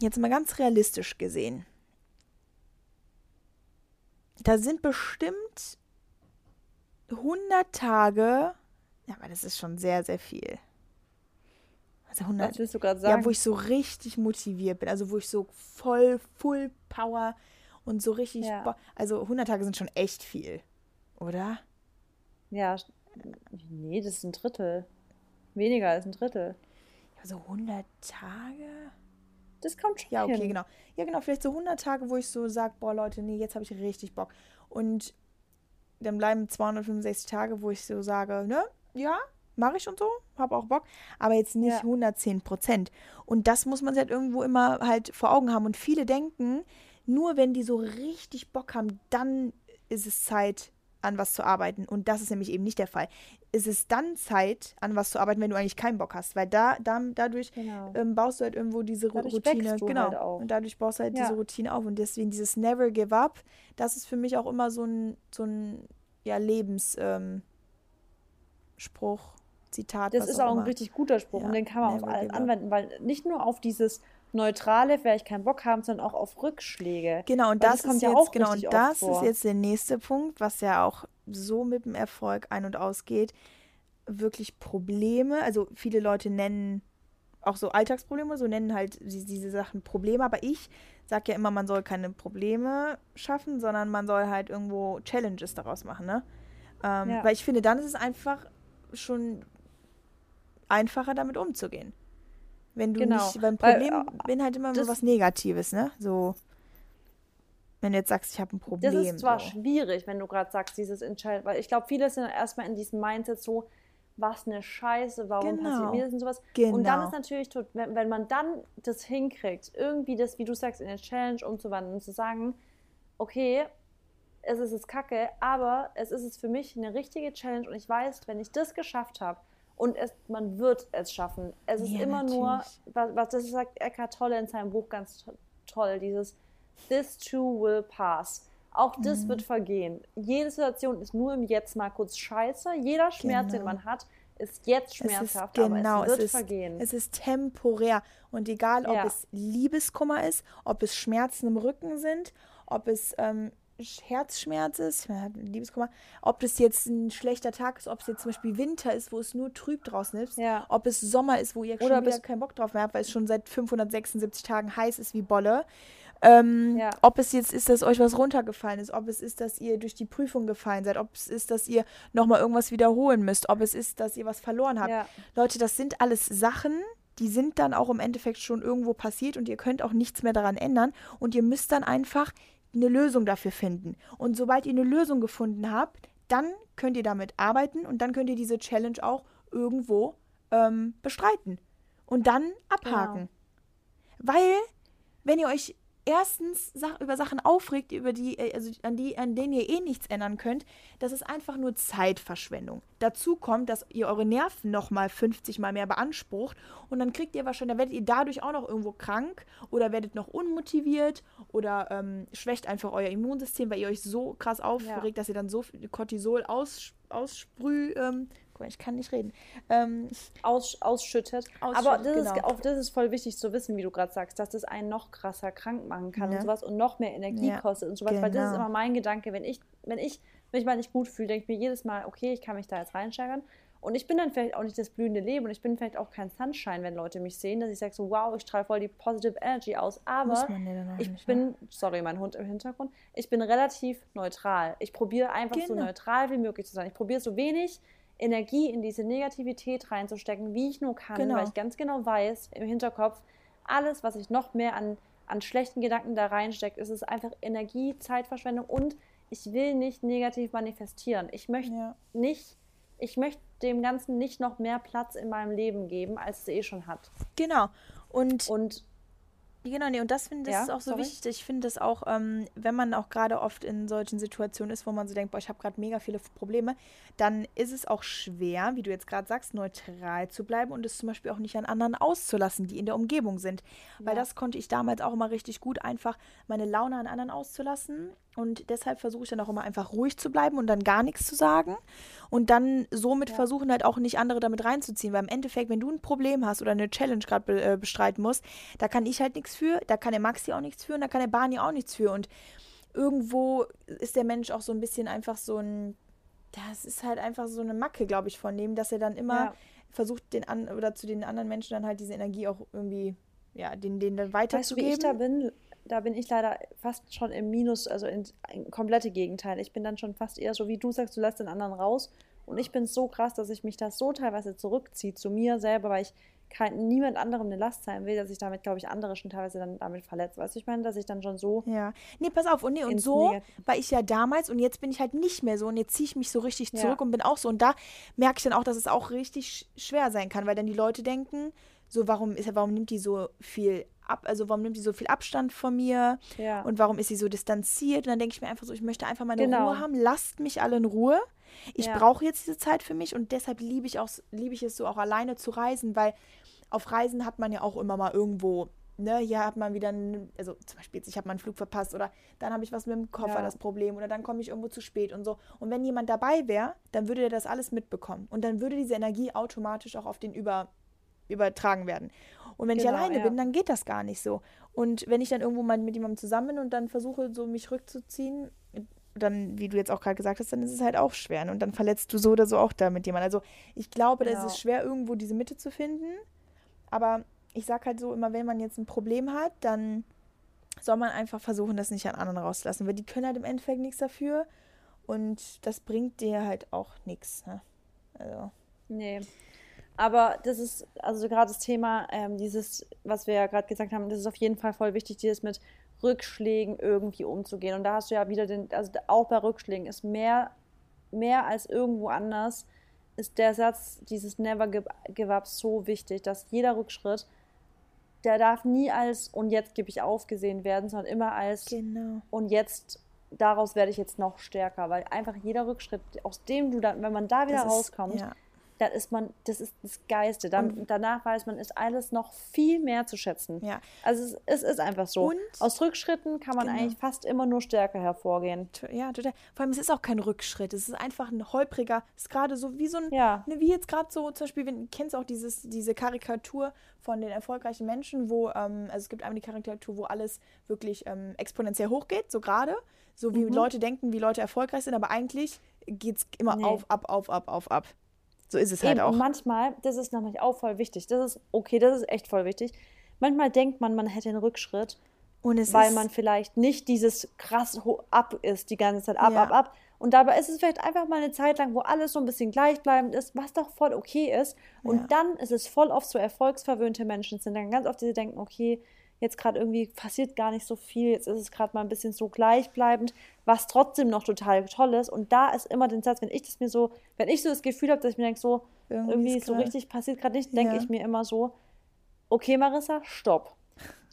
jetzt mal ganz realistisch gesehen, da sind bestimmt 100 Tage, ja, aber das ist schon sehr, sehr viel. Also 100, Was willst du gerade sagen? ja, wo ich so richtig motiviert bin, also wo ich so voll, full Power und so richtig, Ja. Also 100 Tage sind schon echt viel, oder? Ja, nee, das ist ein Drittel. Weniger als ein Drittel. Also 100 Tage? Das kommt schon Ja, okay, hin. genau. Ja, genau, vielleicht so 100 Tage, wo ich so sage, boah, Leute, nee, jetzt habe ich richtig Bock. Und dann bleiben 265 Tage, wo ich so sage, ne, ja, mache ich und so, habe auch Bock, aber jetzt nicht Ja. 110 Prozent. Und das muss man sich halt irgendwo immer halt vor Augen haben. Und viele denken, nur wenn die so richtig Bock haben, dann ist es Zeit an was zu arbeiten. Und das ist nämlich eben nicht der Fall. Es ist dann Zeit, an was zu arbeiten, wenn du eigentlich keinen Bock hast. Weil da, da dadurch Genau. ähm, baust du halt irgendwo diese Dadurch Routine. genau. halt auch. Und dadurch baust du halt Ja. diese Routine auf. Und deswegen dieses Never Give Up, das ist für mich auch immer so ein, so ein ja, Lebens ähm, Spruch, Zitat. Das ist auch ein immer. richtig guter Spruch Ja, und den kann man auf alles anwenden, weil nicht nur auf dieses Neutrale, vielleicht keinen Bock haben, sondern auch auf Rückschläge. Genau, und Weil das, das kommt ist ja jetzt, auch genau, und das ist jetzt der nächste Punkt, was ja auch so mit dem Erfolg ein- und ausgeht. Wirklich Probleme, also viele Leute nennen auch so Alltagsprobleme, so nennen halt die- diese Sachen Probleme, aber ich sage ja immer, man soll keine Probleme schaffen, sondern man soll halt irgendwo Challenges daraus machen, ne? Ähm, Ja. Weil ich finde, dann ist es einfach schon einfacher, damit umzugehen. Wenn du Genau, nicht, beim weil, Problem äh, bin halt immer nur was Negatives, ne? So, wenn du jetzt sagst, ich habe ein Problem. Das ist zwar so. schwierig, wenn du gerade sagst, dieses Entscheid, weil ich glaube, viele sind erstmal in diesem Mindset so, was eine Scheiße, warum Genau. passiert mir das und sowas. Und dann Genau. ist natürlich, wenn, wenn man dann das hinkriegt, irgendwie das, wie du sagst, in eine Challenge umzuwandeln und zu sagen, okay, es ist es kacke, aber es ist es für mich eine richtige Challenge und ich weiß, wenn ich das geschafft habe und es, man wird es schaffen. Es ist Ja, immer nur, natürlich. was, was das sagt Eckhart Tolle in seinem Buch ganz to- toll, dieses This too will pass. Auch das Mhm. wird vergehen. Jede Situation ist nur im Jetzt mal kurz scheiße. Jeder Schmerz, den Genau. man hat, ist jetzt Es ist schmerzhaft, genau, aber es wird es ist, vergehen. es ist temporär. Und egal, ob Ja. es Liebeskummer ist, ob es Schmerzen im Rücken sind, ob es ähm, Herzschmerz ist, Liebeskummer, ob es jetzt ein schlechter Tag ist, ob es jetzt zum Beispiel Winter ist, wo es nur trüb draußen ist, Ja. ob es Sommer ist, wo ihr Oder schon wieder keinen Bock drauf mehr habt, weil es schon seit 576 Tagen heiß ist wie Bolle. Ähm, Ja. Ob es jetzt ist, dass euch was runtergefallen ist, ob es ist, dass ihr durch die Prüfung gefallen seid, ob es ist, dass ihr nochmal irgendwas wiederholen müsst, ob es ist, dass ihr was verloren habt. Ja. Leute, das sind alles Sachen, die sind dann auch im Endeffekt schon irgendwo passiert und ihr könnt auch nichts mehr daran ändern und ihr müsst dann einfach eine Lösung dafür finden. Und sobald ihr eine Lösung gefunden habt, dann könnt ihr damit arbeiten und dann könnt ihr diese Challenge auch irgendwo ähm, bestreiten und dann abhaken. Weil, wenn ihr euch erstens über Sachen aufregt, über die, äh, also an, die, an denen ihr eh nichts ändern könnt, das ist einfach nur Zeitverschwendung. Dazu kommt, dass ihr eure Nerven nochmal 50 Mal mehr beansprucht und dann kriegt ihr wahrscheinlich, dann werdet ihr dadurch auch noch irgendwo krank oder werdet noch unmotiviert oder ähm, schwächt einfach euer Immunsystem, weil ihr euch so krass aufregt, dass ihr dann so viel Cortisol aus, ähm, guck mal, ich kann nicht reden, ähm, Aus, ausschüttet. Aber Ausschüttet, das ist, genau. auch das ist voll wichtig zu wissen, wie du gerade sagst, dass das einen noch krasser krank machen kann Ja. und sowas und noch mehr Energie Ja, kostet und sowas. Weil das ist genau. immer mein Gedanke, wenn ich, wenn ich mich mal nicht gut fühle, denke ich mir jedes Mal, okay, ich kann mich da jetzt reinsteigern. Und ich bin dann vielleicht auch nicht das blühende Leben und ich bin vielleicht auch kein Sunshine, wenn Leute mich sehen, dass ich sage so, wow, ich strahle voll die Positive Energy aus. Aber Muss man ja ich nicht, ne? bin, sorry, mein Hund im Hintergrund, ich bin relativ neutral. Ich probiere einfach so Genau. neutral wie möglich zu sein. Ich probiere so wenig Energie in diese Negativität reinzustecken, wie ich nur kann, Genau. weil ich ganz genau weiß im Hinterkopf, alles, was ich noch mehr an, an schlechten Gedanken da reinstecke, ist es einfach Energie, Zeitverschwendung und ich will nicht negativ manifestieren. Ich möchte Ja. nicht, ich möchte dem Ganzen nicht noch mehr Platz in meinem Leben geben, als es eh schon hat. Genau. Und Und Genau, nee, und das finde ich Ja, auch so sorry. wichtig. Ich finde das auch, ähm, wenn man auch gerade oft in solchen Situationen ist, wo man so denkt, boah, ich habe gerade mega viele Probleme, dann ist es auch schwer, wie du jetzt gerade sagst, neutral zu bleiben und es zum Beispiel auch nicht an anderen auszulassen, die in der Umgebung sind. Weil Ja. das konnte ich damals auch immer richtig gut, einfach meine Laune an anderen auszulassen. Und deshalb versuche ich dann auch immer einfach ruhig zu bleiben und dann gar nichts zu sagen. Und dann somit Ja. versuchen halt auch nicht andere damit reinzuziehen. Weil im Endeffekt, wenn du ein Problem hast oder eine Challenge gerade be äh, bestreiten musst, da kann ich halt nichts für, da kann der Maxi auch nichts für und da kann der Barney auch nichts für. Und irgendwo ist der Mensch auch so ein bisschen einfach so ein, das ist halt einfach so eine Macke, glaube ich, von dem, dass er dann immer Ja. versucht, den an oder zu den anderen Menschen dann halt diese Energie auch irgendwie, ja, den, den dann Weißt du, wie weiterzugeben. ich da bin? Da bin ich leider fast schon im Minus, also in, in komplette Gegenteil. Ich bin dann schon fast eher so, wie du sagst, du lässt den anderen raus. Und ich bin so krass, dass ich mich das so teilweise zurückziehe zu mir selber, weil ich kein, niemand anderem eine Last sein will, dass ich damit, glaube ich, andere schon teilweise dann damit verletze. Weißt du, ich meine, dass ich dann schon so. Ja. Nee, pass auf. Und, nee, und so Negat- war ich ja damals und jetzt bin ich halt nicht mehr so und jetzt ziehe ich mich so richtig Ja. zurück und bin auch so. Und da merke ich dann auch, dass es auch richtig sch- schwer sein kann, weil dann die Leute denken, so, warum, ist, warum nimmt die so viel ab, also warum nimmt sie so viel Abstand von mir Ja. und warum ist sie so distanziert? Und dann denke ich mir einfach so, ich möchte einfach meine Genau. Ruhe haben, lasst mich alle in Ruhe. Ich Ja. brauche jetzt diese Zeit für mich und deshalb liebe ich auch, liebe ich es so auch alleine zu reisen, weil auf Reisen hat man ja auch immer mal irgendwo, ne, hier hat man wieder, einen, also zum Beispiel jetzt, ich habe meinen Flug verpasst oder dann habe ich was mit dem Koffer Ja. das Problem oder dann komme ich irgendwo zu spät und so. Und wenn jemand dabei wäre, dann würde der das alles mitbekommen und dann würde diese Energie automatisch auch auf den über, übertragen werden. Und wenn ich Genau, alleine ja. bin, dann geht das gar nicht so. Und wenn ich dann irgendwo mal mit jemandem zusammen bin und dann versuche, so mich rückzuziehen, dann, wie du jetzt auch gerade gesagt hast, dann ist es halt auch schwer. Und dann verletzt du so oder so auch damit jemand. Also ich glaube, Genau. es ist schwer, irgendwo diese Mitte zu finden. Aber ich sag halt so immer, wenn man jetzt ein Problem hat, dann soll man einfach versuchen, das nicht an anderen rauszulassen. Weil die können halt im Endeffekt nichts dafür. Und das bringt dir halt auch nichts. Ne? Also, Nee. Aber das ist, also gerade das Thema, ähm, dieses, was wir ja gerade gesagt haben, das ist auf jeden Fall voll wichtig, dieses mit Rückschlägen irgendwie umzugehen. Und da hast du ja wieder den, also auch bei Rückschlägen ist mehr, mehr als irgendwo anders, ist der Satz, dieses Never give, up so wichtig, dass jeder Rückschritt, der darf nie als und jetzt gebe ich auf gesehen werden, sondern immer als genau. und jetzt daraus werde ich jetzt noch stärker, weil einfach jeder Rückschritt, aus dem du dann, wenn man da wieder Das ist- rauskommt, ja. Dann ist man, das ist das Geiste. Dann, danach weiß man, ist alles noch viel mehr zu schätzen. Ja. Also es, es ist einfach so. Und- Aus Rückschritten kann man Genau. eigentlich fast immer nur stärker hervorgehen. Ja, total. Vor allem, es ist auch kein Rückschritt. Es ist einfach ein holpriger, es ist gerade so wie so ein, Ja. ne, wie jetzt gerade so, zum Beispiel, wenn, kennst du auch dieses, diese Karikatur von den erfolgreichen Menschen, wo, ähm, also es gibt einmal die Karikatur, wo alles wirklich ähm, exponentiell hochgeht, so gerade, so wie Mhm. Leute denken, wie Leute erfolgreich sind, aber eigentlich geht es immer Nee. auf, ab, auf, ab, auf, ab. So ist es halt Eben, auch. und manchmal, das ist nämlich auch voll wichtig. Das ist okay, das ist echt voll wichtig. Manchmal denkt man, man hätte einen Rückschritt, weil man vielleicht nicht dieses krass ab ist, die ganze Zeit ab, Ja. ab, ab. Und dabei ist es vielleicht einfach mal eine Zeit lang, wo alles so ein bisschen gleichbleibend ist, was doch voll okay ist. Und Ja. dann ist es voll oft so erfolgsverwöhnte Menschen sind dann ganz oft, die denken, okay, jetzt gerade irgendwie passiert gar nicht so viel, jetzt ist es gerade mal ein bisschen so gleichbleibend, was trotzdem noch total toll ist. Und da ist immer den Satz, wenn ich das mir so, wenn ich so das Gefühl habe, dass ich mir denke, so, Irgendwie irgendwie so grad- richtig passiert gerade nicht, denke Ja. ich mir immer so, okay, Marissa, stopp.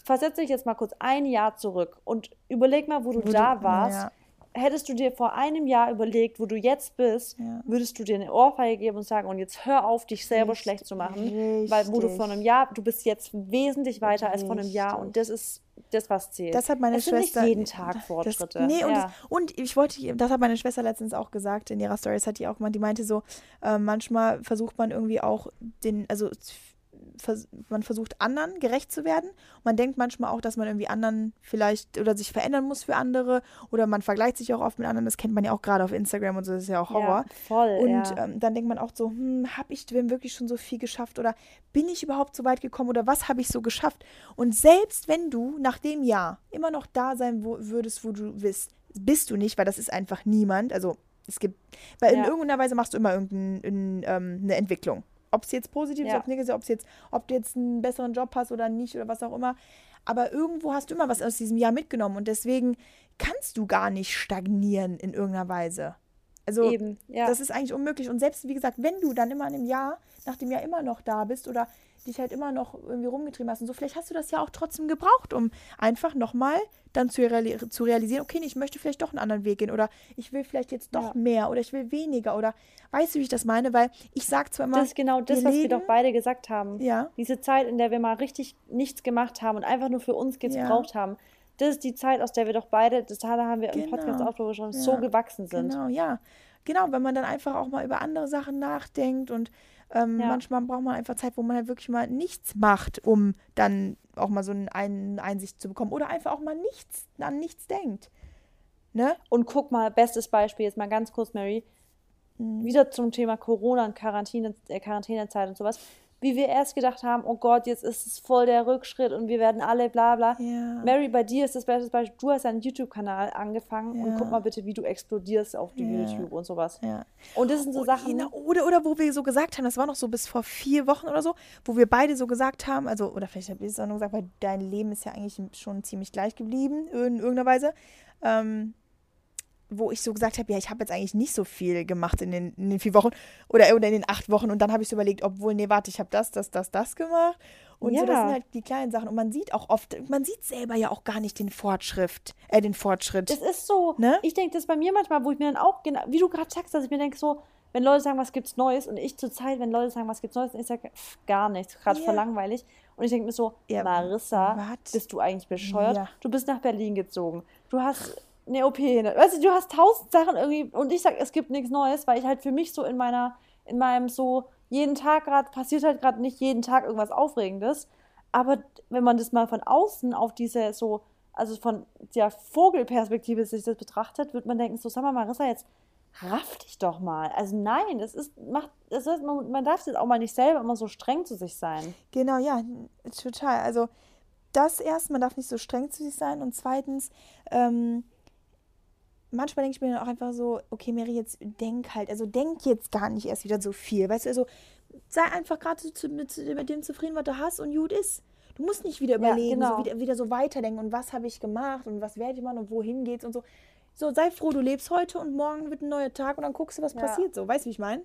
Versetze dich jetzt mal kurz ein Jahr zurück und überleg mal, wo du Wo da du- warst. ja. Hättest du dir vor einem Jahr überlegt, wo du jetzt bist, Ja. würdest du dir eine Ohrfeige geben und sagen, und jetzt hör auf, dich selber Richtig, schlecht zu machen. Weil wo du vor einem Jahr, du bist jetzt wesentlich weiter als vor einem Jahr und das ist das, was zählt. Das hat meine es sind Schwester. nicht jeden Tag Fortschritte. Das, nee, und, ja. das, und ich wollte, das hat meine Schwester letztens auch gesagt in ihrer Story, das hat die auch mal, die meinte so, äh, manchmal versucht man irgendwie auch den, also vers man versucht anderen gerecht zu werden. Man denkt manchmal auch, dass man irgendwie anderen vielleicht oder sich verändern muss für andere oder man vergleicht sich auch oft mit anderen. Das kennt man ja auch gerade auf Instagram und so, das ist ja auch Horror. ja, voll. Und ja. ähm, dann denkt man auch so, hm, habe ich denn wirklich schon so viel geschafft oder bin ich überhaupt so weit gekommen oder was habe ich so geschafft? Und selbst wenn du nach dem Jahr immer noch da sein würdest, wo du bist, bist du nicht, weil das ist einfach niemand. Also es gibt, weil in Ja. irgendeiner Weise machst du immer irgendeine ähm, Entwicklung. Ob es jetzt positiv ist, Ja. ob es negativ ist, ob jetzt, ob du jetzt einen besseren Job hast oder nicht oder was auch immer. Aber irgendwo hast du immer was aus diesem Jahr mitgenommen und deswegen kannst du gar nicht stagnieren in irgendeiner Weise. Also Eben, ja. das ist eigentlich unmöglich. Und selbst, wie gesagt, wenn du dann immer in einem Jahr, nach dem Jahr immer noch da bist oder dich halt immer noch irgendwie rumgetrieben hast und so, vielleicht hast du das ja auch trotzdem gebraucht, um einfach nochmal dann zu, reali zu realisieren, okay, ich möchte vielleicht doch einen anderen Weg gehen oder ich will vielleicht jetzt doch Ja. mehr oder ich will weniger oder weißt du, wie ich das meine? Weil ich sag zwar immer, das ist genau das, wir was wir leben- doch beide gesagt haben. ja, Diese Zeit, in der wir mal richtig nichts gemacht haben und einfach nur für uns Ja. gebraucht haben, das ist die Zeit, aus der wir doch beide, das haben wir im Genau. Podcast auch gesprochen, Ja. so gewachsen sind. Genau, ja. Genau, wenn man dann einfach auch mal über andere Sachen nachdenkt und ähm, Ja. manchmal braucht man einfach Zeit, wo man halt wirklich mal nichts macht, um dann auch mal so eine Ein Einsicht zu bekommen oder einfach auch mal nichts an nichts denkt. Ne? Und guck mal, bestes Beispiel, jetzt mal ganz kurz, Mary, Mhm. wieder zum Thema Corona und Quarantäne, äh, Quarantänezeit und sowas. Wie wir erst gedacht haben, oh Gott, jetzt ist es voll der Rückschritt und wir werden alle bla bla. Ja. Mary, bei dir ist das beste Beispiel, du hast einen YouTube-Kanal angefangen und Ja. guck mal bitte, wie du explodierst auf Ja. YouTube und sowas. Und das sind so Und Sachen, Ina, oder, oder wo wir so gesagt haben, das war noch so bis vor vier Wochen oder so, wo wir beide so gesagt haben, also, oder vielleicht habe ich es auch nur gesagt, weil dein Leben ist ja eigentlich schon ziemlich gleich geblieben in irgendeiner Weise. Ähm, wo ich so gesagt habe, ja, ich habe jetzt eigentlich nicht so viel gemacht in den, in den vier Wochen oder, oder in den acht Wochen. Und dann habe ich so überlegt, obwohl, nee, warte, ich habe das, das, das, das gemacht. Und ja. so, das sind halt die kleinen Sachen. Und man sieht auch oft, man sieht selber ja auch gar nicht den Fortschritt, äh, den Fortschritt. Das ist so. Ne? Ich denke, das bei mir manchmal, wo ich mir dann auch, genau, wie du gerade sagst, dass ich mir denke, so, wenn Leute sagen, was gibt's Neues, und ich zur Zeit, wenn Leute sagen, was gibt's Neues, und ich sage, gar nichts, gerade yeah. voll langweilig. Und ich denke mir so, ja, Marissa, what? bist du eigentlich bescheuert? Ja. Du bist nach Berlin gezogen. Du hast eine OP. Weißt du, du hast tausend Sachen irgendwie, und ich sage, es gibt nichts Neues, weil ich halt für mich so in meiner, in meinem so, jeden Tag gerade, passiert halt gerade nicht jeden Tag irgendwas Aufregendes. Aber wenn man das mal von außen auf diese so, also von der Vogelperspektive sich das betrachtet, wird man denken, so, sag mal, Marissa, jetzt raff dich doch mal. Also nein, es ist, macht, es ist, man, man darf jetzt auch mal nicht selber immer so streng zu sich sein. Genau, ja, total. Also das erst, man darf nicht so streng zu sich sein und zweitens, ähm, manchmal denke ich mir dann auch einfach so, okay, Mary, jetzt denk halt, also denk jetzt gar nicht erst wieder so viel. Weißt du, also sei einfach gerade mit, mit dem zufrieden, was du hast und gut ist. Du musst nicht wieder überlegen, ja, genau. so wieder, wieder, so weiterdenken und was habe ich gemacht und was werde ich machen und wohin geht's und so. So, sei froh, du lebst heute und morgen wird ein neuer Tag und dann guckst du, was ja. passiert. So, weißt du, wie ich meine?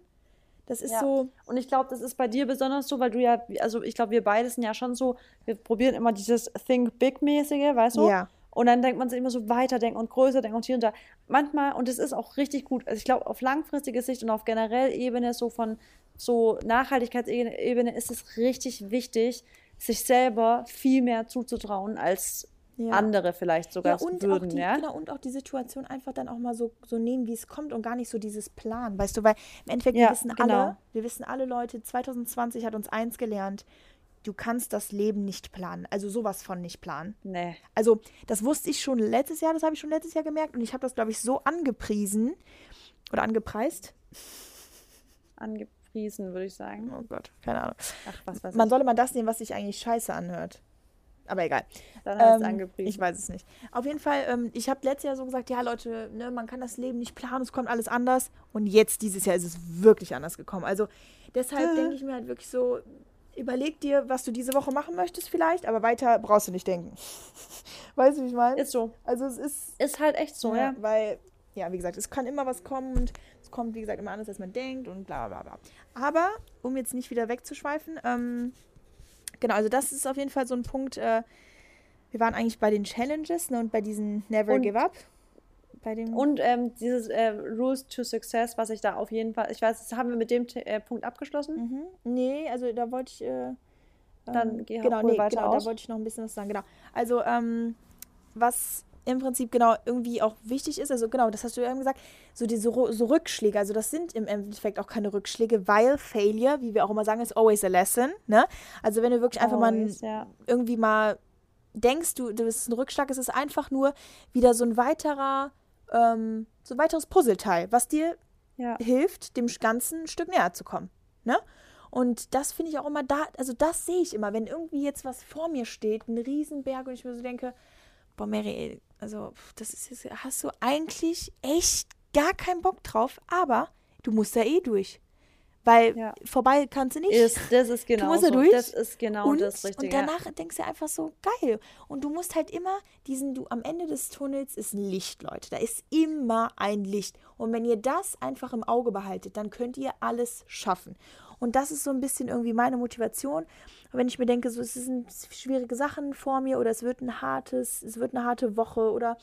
Das ist ja. so. Und ich glaube, das ist bei dir besonders so, weil du ja, also ich glaube, wir beide sind ja schon so, wir probieren immer dieses Think Big-mäßige, weißt du? Ja. Und dann denkt man sich immer so weiterdenken und größer denken und hier und da. Manchmal, und das ist auch richtig gut, also ich glaube, auf langfristige Sicht und auf generell Ebene, so von so Nachhaltigkeitsebene, ist es richtig wichtig, sich selber viel mehr zuzutrauen als ja. andere vielleicht sogar ja, und würden. Auch die, ja? Genau, und auch die Situation einfach dann auch mal so, so nehmen, wie es kommt und gar nicht so dieses Plan, weißt du, weil im Endeffekt, ja, wir wissen genau. alle, wir wissen alle Leute, 2020 hat uns eins gelernt, du kannst das Leben nicht planen. Also sowas von nicht planen. Nee. Also das wusste ich schon letztes Jahr, das habe ich schon letztes Jahr gemerkt und ich habe das, glaube ich, so angepriesen oder angepreist. Angepriesen, würde ich sagen. Oh Gott, keine Ahnung. Ach, was weiß Man ich. solle mal das nehmen, was sich eigentlich scheiße anhört. Aber egal. Dann hast ähm, angepriesen. Ich weiß es nicht. Auf jeden Fall, ähm, ich habe letztes Jahr so gesagt, ja Leute, ne, man kann das Leben nicht planen, es kommt alles anders. Und jetzt, dieses Jahr, ist es wirklich anders gekommen. Also deshalb denke ich mir halt wirklich so, überleg dir, was du diese Woche machen möchtest vielleicht, aber weiter brauchst du nicht denken. *laughs* weißt du, wie ich meine? Ist so. Also es ist... Ist halt echt so, ja. ja. Weil, ja, wie gesagt, es kann immer was kommen und es kommt, wie gesagt, immer anders, als man denkt und bla bla bla. Aber, um jetzt nicht wieder wegzuschweifen, ähm, genau, also das ist auf jeden Fall so ein Punkt, äh, wir waren eigentlich bei den Challenges ne, und bei diesen Never und Give Up. Und ähm, dieses äh, Rules to Success, was ich da auf jeden Fall, ich weiß, das haben wir mit dem äh, Punkt abgeschlossen? Mhm. Nee, also da wollte ich. Äh, Dann ähm, geh genau, nee, weiter genau, aus. da wollte ich noch ein bisschen was sagen. Genau. Also, ähm, was im Prinzip genau irgendwie auch wichtig ist, also genau, das hast du ja eben gesagt, so diese so Rückschläge, also das sind im Endeffekt auch keine Rückschläge, weil Failure, wie wir auch immer sagen, ist always a lesson, ne? Also wenn du wirklich einfach always, mal ja. irgendwie mal denkst, du, du bist ein Rückschlag, es ist einfach nur wieder so ein weiterer, ähm, so ein weiteres Puzzleteil, was dir ja. hilft, dem Ganzen ein Stück näher zu kommen, ne? Und das finde ich auch immer da, also das sehe ich immer, wenn irgendwie jetzt was vor mir steht, ein Riesenberg und ich mir so denke, boah, Mary, also das ist jetzt, hast du eigentlich echt gar keinen Bock drauf, aber du musst da eh durch. Weil ja. vorbei kannst du nicht. Ist, das ist genau. *laughs* Du musst da durch. Das ist genau und, das Richtige. Und danach ja. denkst du einfach so, geil. Und du musst halt immer diesen, du am Ende des Tunnels ist ein Licht, Leute. Da ist immer ein Licht. Und wenn ihr das einfach im Auge behaltet, dann könnt ihr alles schaffen. Und das ist so ein bisschen irgendwie meine Motivation. Wenn ich mir denke, so es sind schwierige Sachen vor mir oder es wird ein hartes, es wird eine harte Woche oder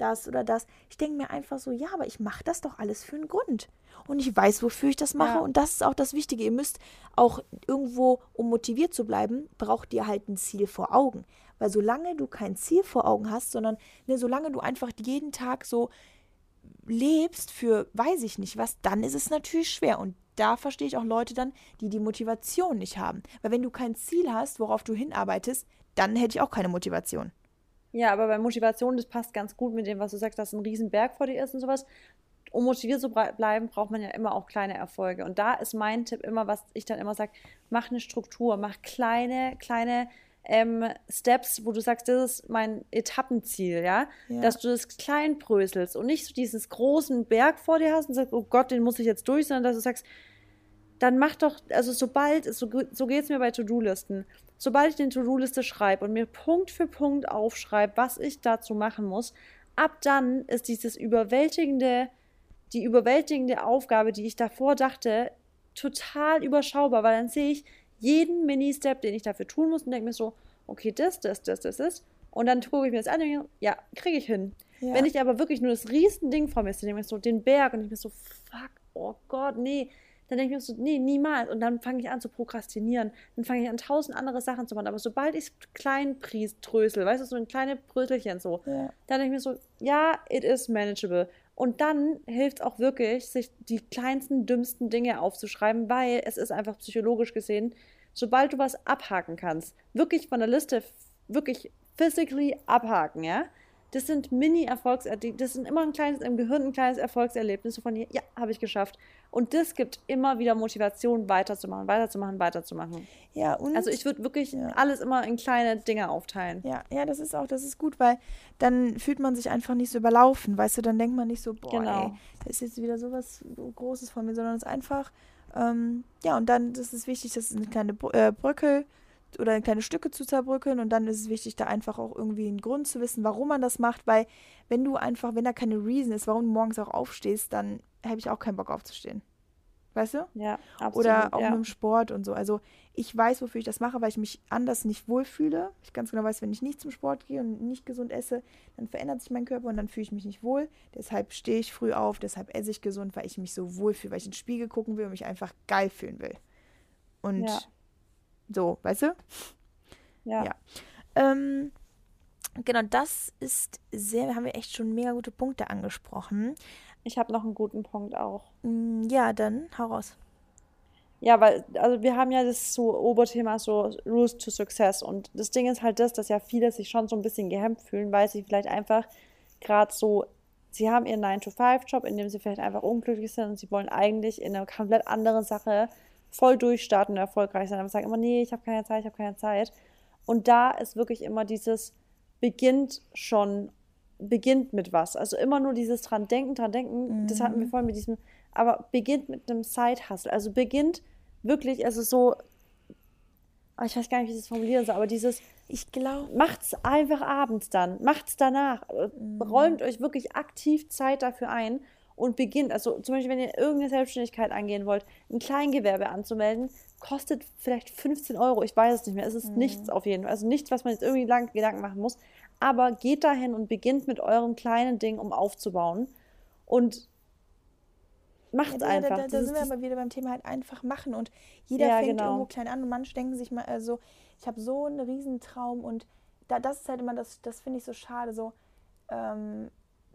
das oder das. Ich denke mir einfach so, ja, aber ich mache das doch alles für einen Grund. Und ich weiß, wofür ich das mache. Ja. Und das ist auch das Wichtige. Ihr müsst auch irgendwo, um motiviert zu bleiben, braucht ihr halt ein Ziel vor Augen. Weil solange du kein Ziel vor Augen hast, sondern ne, solange du einfach jeden Tag so lebst für weiß ich nicht was, dann ist es natürlich schwer. Und da verstehe ich auch Leute dann, die die Motivation nicht haben. Weil wenn du kein Ziel hast, worauf du hinarbeitest, dann hätte ich auch keine Motivation. Ja, aber bei Motivation, das passt ganz gut mit dem, was du sagst, dass ein Riesenberg vor dir ist und sowas. Um motiviert zu bleiben, braucht man ja immer auch kleine Erfolge. Und da ist mein Tipp immer, was ich dann immer sage, mach eine Struktur, mach kleine, kleine ähm, Steps, wo du sagst, das ist mein Etappenziel, ja? ja? Dass du das klein bröselst und nicht so diesen großen Berg vor dir hast und sagst, oh Gott, den muss ich jetzt durch, sondern dass du sagst, dann mach doch, also sobald, so, so geht es mir bei To-Do-Listen, sobald ich den To-Do-Liste schreibe und mir Punkt für Punkt aufschreibe, was ich dazu machen muss, ab dann ist dieses überwältigende, die überwältigende Aufgabe, die ich davor dachte, total überschaubar, weil dann sehe ich jeden Mini-Step, den ich dafür tun muss und denke mir so, okay, das, das, das, das ist. Und dann gucke ich mir das an und denke, ja, kriege ich hin. Ja. Wenn ich aber wirklich nur das Riesending vor mir sehe, denke ich so, den Berg und ich mir so, fuck, oh Gott, nee. Dann denke ich mir so, nee, niemals. Und dann fange ich an zu prokrastinieren. Dann fange ich an, tausend andere Sachen zu machen. Aber sobald ich klein trösel, weißt du, so ein kleine Brötelchen so, ja. dann denke ich mir so, ja, it is manageable. Und dann hilft auch wirklich, sich die kleinsten, dümmsten Dinge aufzuschreiben, weil es ist einfach psychologisch gesehen, sobald du was abhaken kannst, wirklich von der Liste, wirklich physically abhaken, ja, das sind Mini-Erfolgserlebnisse, das sind immer ein kleines, im Gehirn ein kleines Erfolgserlebnis, von, ja, habe ich geschafft. Und das gibt immer wieder Motivation, weiterzumachen, weiterzumachen, weiterzumachen. Ja, und. Also ich würde wirklich ja. alles immer in kleine Dinge aufteilen. Ja, ja, das ist auch, das ist gut, weil dann fühlt man sich einfach nicht so überlaufen, weißt du, dann denkt man nicht so, boah, genau. ey, da ist jetzt wieder sowas Großes von mir, sondern es ist einfach, ähm, ja, und dann das ist wichtig, dass es eine kleine äh, Brücke oder in kleine Stücke zu zerbröckeln und dann ist es wichtig, da einfach auch irgendwie einen Grund zu wissen, warum man das macht, weil wenn du einfach, wenn da keine Reason ist, warum du morgens auch aufstehst, dann habe ich auch keinen Bock aufzustehen. Weißt du? Ja, absolut. Oder auch ja. mit dem Sport und so. Also ich weiß, wofür ich das mache, weil ich mich anders nicht wohlfühle. Ich ganz genau weiß, wenn ich nicht zum Sport gehe und nicht gesund esse, dann verändert sich mein Körper und dann fühle ich mich nicht wohl. Deshalb stehe ich früh auf, deshalb esse ich gesund, weil ich mich so wohlfühle, weil ich in den Spiegel gucken will und mich einfach geil fühlen will. Und ja. So, weißt du? Ja. ja. Ähm, genau, das ist sehr, haben wir echt schon mega gute Punkte angesprochen. Ich habe noch einen guten Punkt auch. Mm, ja, dann hau raus. Ja, weil, also wir haben ja das so Oberthema so Rules to Success und das Ding ist halt das, dass ja viele sich schon so ein bisschen gehemmt fühlen, weil sie vielleicht einfach gerade so, sie haben ihren 9-to-5-Job, in dem sie vielleicht einfach unglücklich sind und sie wollen eigentlich in eine komplett andere Sache voll durchstarten und erfolgreich sein, aber sagen immer, nee, ich habe keine Zeit, ich habe keine Zeit. Und da ist wirklich immer dieses beginnt schon, beginnt mit was. Also immer nur dieses dran denken, dran denken, mhm. das hatten wir mhm. vorhin mit diesem, aber beginnt mit einem Side-Hustle. Also beginnt wirklich, also so, ah, ich weiß gar nicht, wie ich das formulieren soll, aber dieses, ich glaube, macht's einfach abends dann, macht's danach, mhm. räumt euch wirklich aktiv Zeit dafür ein und beginnt, also zum Beispiel, wenn ihr irgendeine Selbstständigkeit angehen wollt, ein Kleingewerbe anzumelden, kostet vielleicht 15 Euro. Ich weiß es nicht mehr. Es ist mhm. nichts auf jeden Fall. Also nichts, was man jetzt irgendwie lang Gedanken machen muss. Aber geht dahin und beginnt mit eurem kleinen Ding, um aufzubauen. Und macht es ja, einfach. Da, da, da sind wir aber wieder beim Thema halt einfach machen. Und jeder ja, fängt genau. irgendwo klein an. Und manche denken sich mal, also, ich habe so einen Riesentraum. Und da, das ist halt immer, das, das finde ich so schade. So, ähm,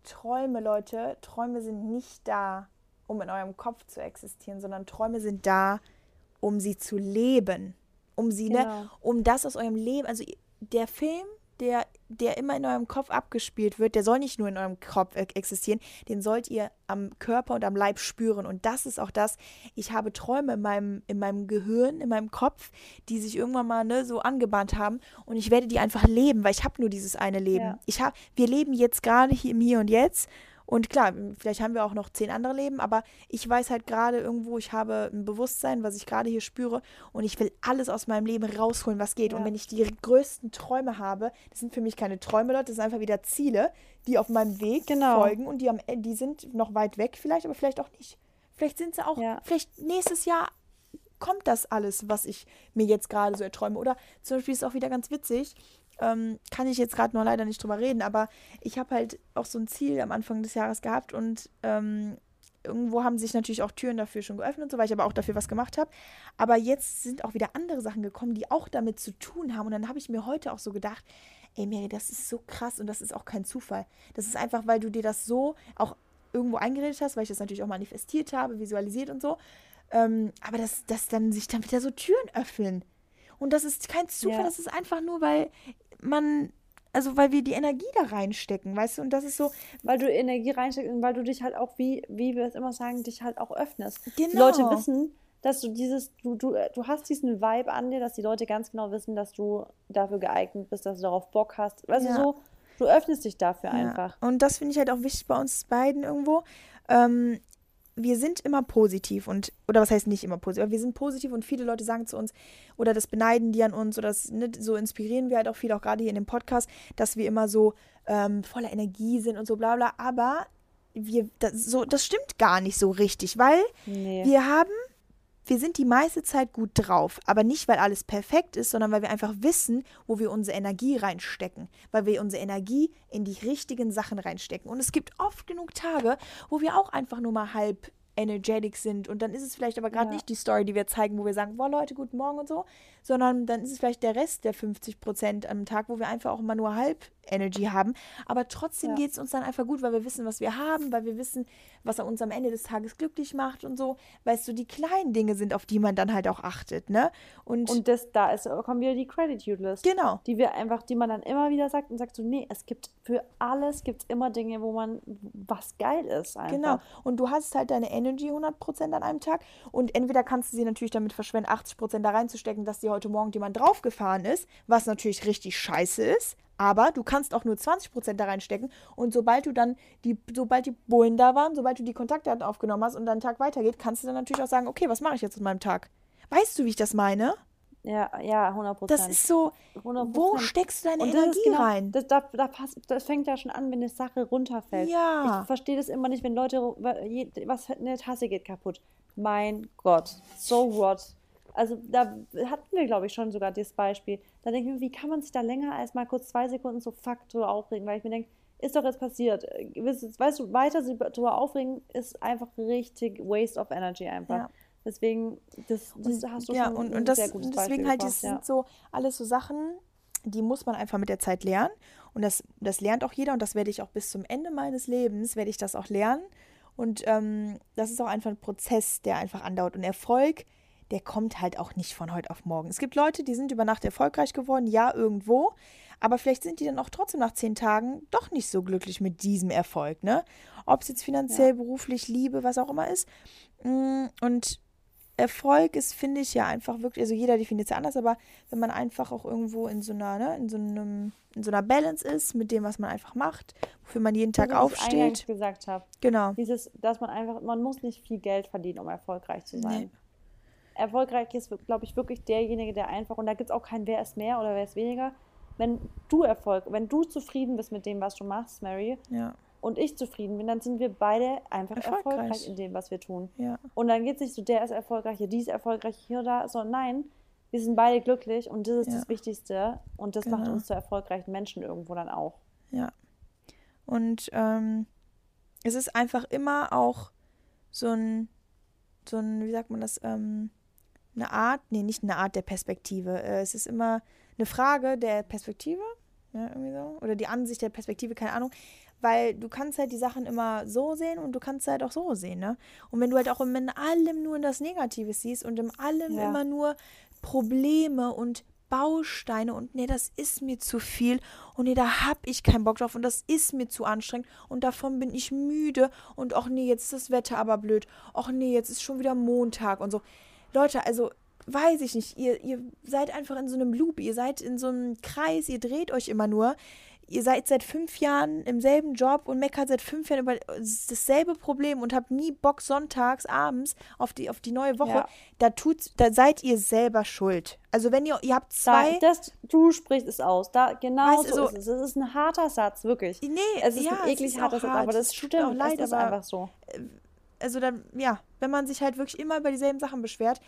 Träume, Leute, Träume sind nicht da, um in eurem Kopf zu existieren, sondern Träume sind da, um sie zu leben. Um sie, ne, genau. ne, um das aus eurem Leben, also der Film der, der immer in eurem Kopf abgespielt wird, der soll nicht nur in eurem Kopf existieren, den sollt ihr am Körper und am Leib spüren. Und das ist auch das, ich habe Träume in meinem, in meinem Gehirn, in meinem Kopf, die sich irgendwann mal ne, so angebahnt haben. Und ich werde die einfach leben, weil ich habe nur dieses eine Leben. Ja. Ich hab, wir leben jetzt gerade hier im Hier und Jetzt. Und klar, vielleicht haben wir auch noch zehn andere Leben, aber ich weiß halt gerade irgendwo, ich habe ein Bewusstsein, was ich gerade hier spüre und ich will alles aus meinem Leben rausholen, was geht. Ja. Und wenn ich die größten Träume habe, das sind für mich keine Träume, Leute, das sind einfach wieder Ziele, die auf meinem Weg genau. folgen und die, am, die sind noch weit weg vielleicht, aber vielleicht auch nicht. Vielleicht sind sie auch, ja. vielleicht nächstes Jahr kommt das alles, was ich mir jetzt gerade so erträume. Oder zum Beispiel ist es auch wieder ganz witzig, ähm, kann ich jetzt gerade nur leider nicht drüber reden, aber ich habe halt auch so ein Ziel am Anfang des Jahres gehabt und ähm, irgendwo haben sich natürlich auch Türen dafür schon geöffnet, so weil ich aber auch dafür was gemacht habe. Aber jetzt sind auch wieder andere Sachen gekommen, die auch damit zu tun haben. Und dann habe ich mir heute auch so gedacht, ey Mary, das ist so krass und das ist auch kein Zufall. Das ist einfach, weil du dir das so auch irgendwo eingeredet hast, weil ich das natürlich auch manifestiert habe, visualisiert und so. Ähm, aber dass, dass dann sich dann wieder so Türen öffnen. Und das ist kein Zufall, ja. das ist einfach nur, weil man, also weil wir die Energie da reinstecken, weißt du, und das ist so. Weil du Energie reinsteckst und weil du dich halt auch, wie, wie wir es immer sagen, dich halt auch öffnest. Genau. Die Leute wissen, dass du dieses, du, du, du hast diesen Vibe an dir, dass die Leute ganz genau wissen, dass du dafür geeignet bist, dass du darauf Bock hast. Weißt ja. du, so, du öffnest dich dafür ja. einfach. Und das finde ich halt auch wichtig bei uns beiden irgendwo. Ähm, wir sind immer positiv und, oder was heißt nicht immer positiv, aber wir sind positiv und viele Leute sagen zu uns, oder das beneiden die an uns, oder das, ne, so inspirieren wir halt auch viel, auch gerade hier in dem Podcast, dass wir immer so ähm, voller Energie sind und so bla bla, aber wir, das, so, das stimmt gar nicht so richtig, weil Nee. wir haben, wir sind die meiste Zeit gut drauf, aber nicht, weil alles perfekt ist, sondern weil wir einfach wissen, wo wir unsere Energie reinstecken, weil wir unsere Energie in die richtigen Sachen reinstecken. Und es gibt oft genug Tage, wo wir auch einfach nur mal halb energetic sind und dann ist es vielleicht aber gerade Ja. nicht die Story, die wir zeigen, wo wir sagen, boah Leute, guten Morgen und so, sondern dann ist es vielleicht der Rest der 50 Prozent am Tag, wo wir einfach auch mal nur halb Energy haben, aber trotzdem Ja. geht es uns dann einfach gut, weil wir wissen, was wir haben, weil wir wissen, was uns am Ende des Tages glücklich macht und so, weißt du, die kleinen Dinge sind, auf die man dann halt auch achtet, ne? Und, Und das, da ist, kommen wieder die Gratitude-List. genau, die wir einfach, die man dann immer wieder sagt und sagt so, nee, es gibt für alles gibt's immer Dinge, wo man was geil ist einfach. Genau. Und du hast halt deine Energy 100% an einem Tag. Und entweder kannst du sie natürlich damit verschwenden, 80% da reinzustecken, dass dir heute Morgen jemand draufgefahren ist, was natürlich richtig scheiße ist. Aber du kannst auch nur 20% da reinstecken. Und sobald du dann die, sobald die Bullen da waren, sobald du die Kontaktdaten aufgenommen hast und dein Tag weitergeht, kannst du dann natürlich auch sagen, okay, was mache ich jetzt mit meinem Tag? Weißt du, wie ich das meine? Ja, ja, 100% Das ist so, 100%. wo steckst du deine Und Energie genau, rein? Das, da, da passt, das fängt ja schon an, wenn eine Sache runterfällt. Ja. Ich verstehe das immer nicht, wenn Leute, was, eine Tasse geht kaputt. Mein Gott, so what? Also da hatten wir, glaube ich, schon sogar dieses Beispiel. Da denke ich mir, wie kann man sich da länger als mal kurz zwei Sekunden so fuck drüber aufregen? Weil ich mir denke, ist doch jetzt passiert. Äh, Weißt du, weiter sich drüber aufregen ist einfach richtig waste of energy einfach. Ja. Deswegen, das, das hast du ja, schon und, ein und das, sehr gutes und deswegen Beispiel halt, das ja. sind so alles so Sachen, die muss man einfach mit der Zeit lernen. Und das, das lernt auch jeder und das werde ich auch bis zum Ende meines Lebens, werde ich das auch lernen. Und ähm, das ist auch einfach ein Prozess, der einfach andauert. Und Erfolg, der kommt halt auch nicht von heute auf morgen. Es gibt Leute, die sind über Nacht erfolgreich geworden, ja, irgendwo. Aber vielleicht sind die dann auch trotzdem nach zehn Tagen doch nicht so glücklich mit diesem Erfolg, ne? Ob es jetzt finanziell, beruflich, Liebe, was auch immer ist. Mm, Und Erfolg ist, finde ich, ja einfach wirklich, also jeder definiert es ja anders, aber wenn man einfach auch irgendwo in so einer, ne, in so einem, in so einer Balance ist mit dem, was man einfach macht, wofür man jeden Tag wie ich aufsteht. gesagt habe. Genau. Dieses, dass man einfach, man muss nicht viel Geld verdienen, um erfolgreich zu sein. Nee. Erfolgreich ist, glaube ich, wirklich derjenige, der einfach, und da gibt es auch kein wer ist mehr oder wer ist weniger. Wenn du Erfolg, wenn du zufrieden bist mit dem, was du machst, Mary, Ja, und ich zufrieden bin, dann sind wir beide einfach Erfolgreich. erfolgreich, in dem, was wir tun. ja, Und dann geht es nicht so, der ist erfolgreich, die ist erfolgreich, hier oder da, sondern nein, wir sind beide glücklich und das ist Ja. das Wichtigste und das macht Genau. uns zu erfolgreichen Menschen irgendwo dann auch. ja. Und ähm, es ist einfach immer auch so ein, so ein, wie sagt man das, ähm, eine Art, nee, nicht eine Art der Perspektive. Äh, es ist immer eine Frage der Perspektive, ja, irgendwie so. Oder die Ansicht der Perspektive, keine Ahnung. Weil du kannst halt die Sachen immer so sehen und du kannst halt auch so sehen, ne? Und wenn du halt auch in allem nur das Negative siehst und in allem Ja. immer nur Probleme und Bausteine und nee, das ist mir zu viel und nee, da hab ich keinen Bock drauf und das ist mir zu anstrengend und davon bin ich müde und ach nee, jetzt ist das Wetter aber blöd. Ach nee, jetzt ist schon wieder Montag und so. Leute, also weiß ich nicht, ihr, ihr seid einfach in so einem Loop, ihr seid in so einem Kreis, ihr dreht euch immer nur. Ihr seid seit fünf Jahren im selben Job und meckert seit fünf Jahren über dasselbe Problem und habt nie Bock sonntags abends auf die, auf die neue Woche. Ja. Da, tut's, da seid ihr selber schuld. Also wenn ihr, ihr habt Da, zwei. das, du sprichst es aus. Da, genau Weißt so so- ist es. Es ist ein harter Satz, wirklich. nee, Es ist ja, ein eklig ist harter Satz, hart, aber das tut stimmt. auch leid, es ist aber einfach so. Also dann, ja, wenn man sich halt wirklich immer über dieselben Sachen beschwert,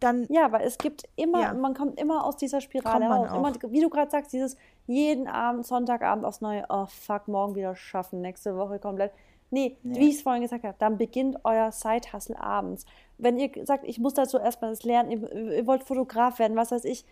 dann Ja, weil es gibt immer, Ja. man kommt immer aus dieser Spirale raus. Immer, wie du gerade sagst, dieses jeden Abend, Sonntagabend aufs Neue, oh fuck, morgen wieder schaffen, nächste Woche komplett. Nee, Ja. wie ich es vorhin gesagt habe, dann beginnt euer Side-Hustle abends. Wenn ihr sagt, ich muss dazu erstmal das lernen, ihr, ihr wollt Fotograf werden, was weiß ich.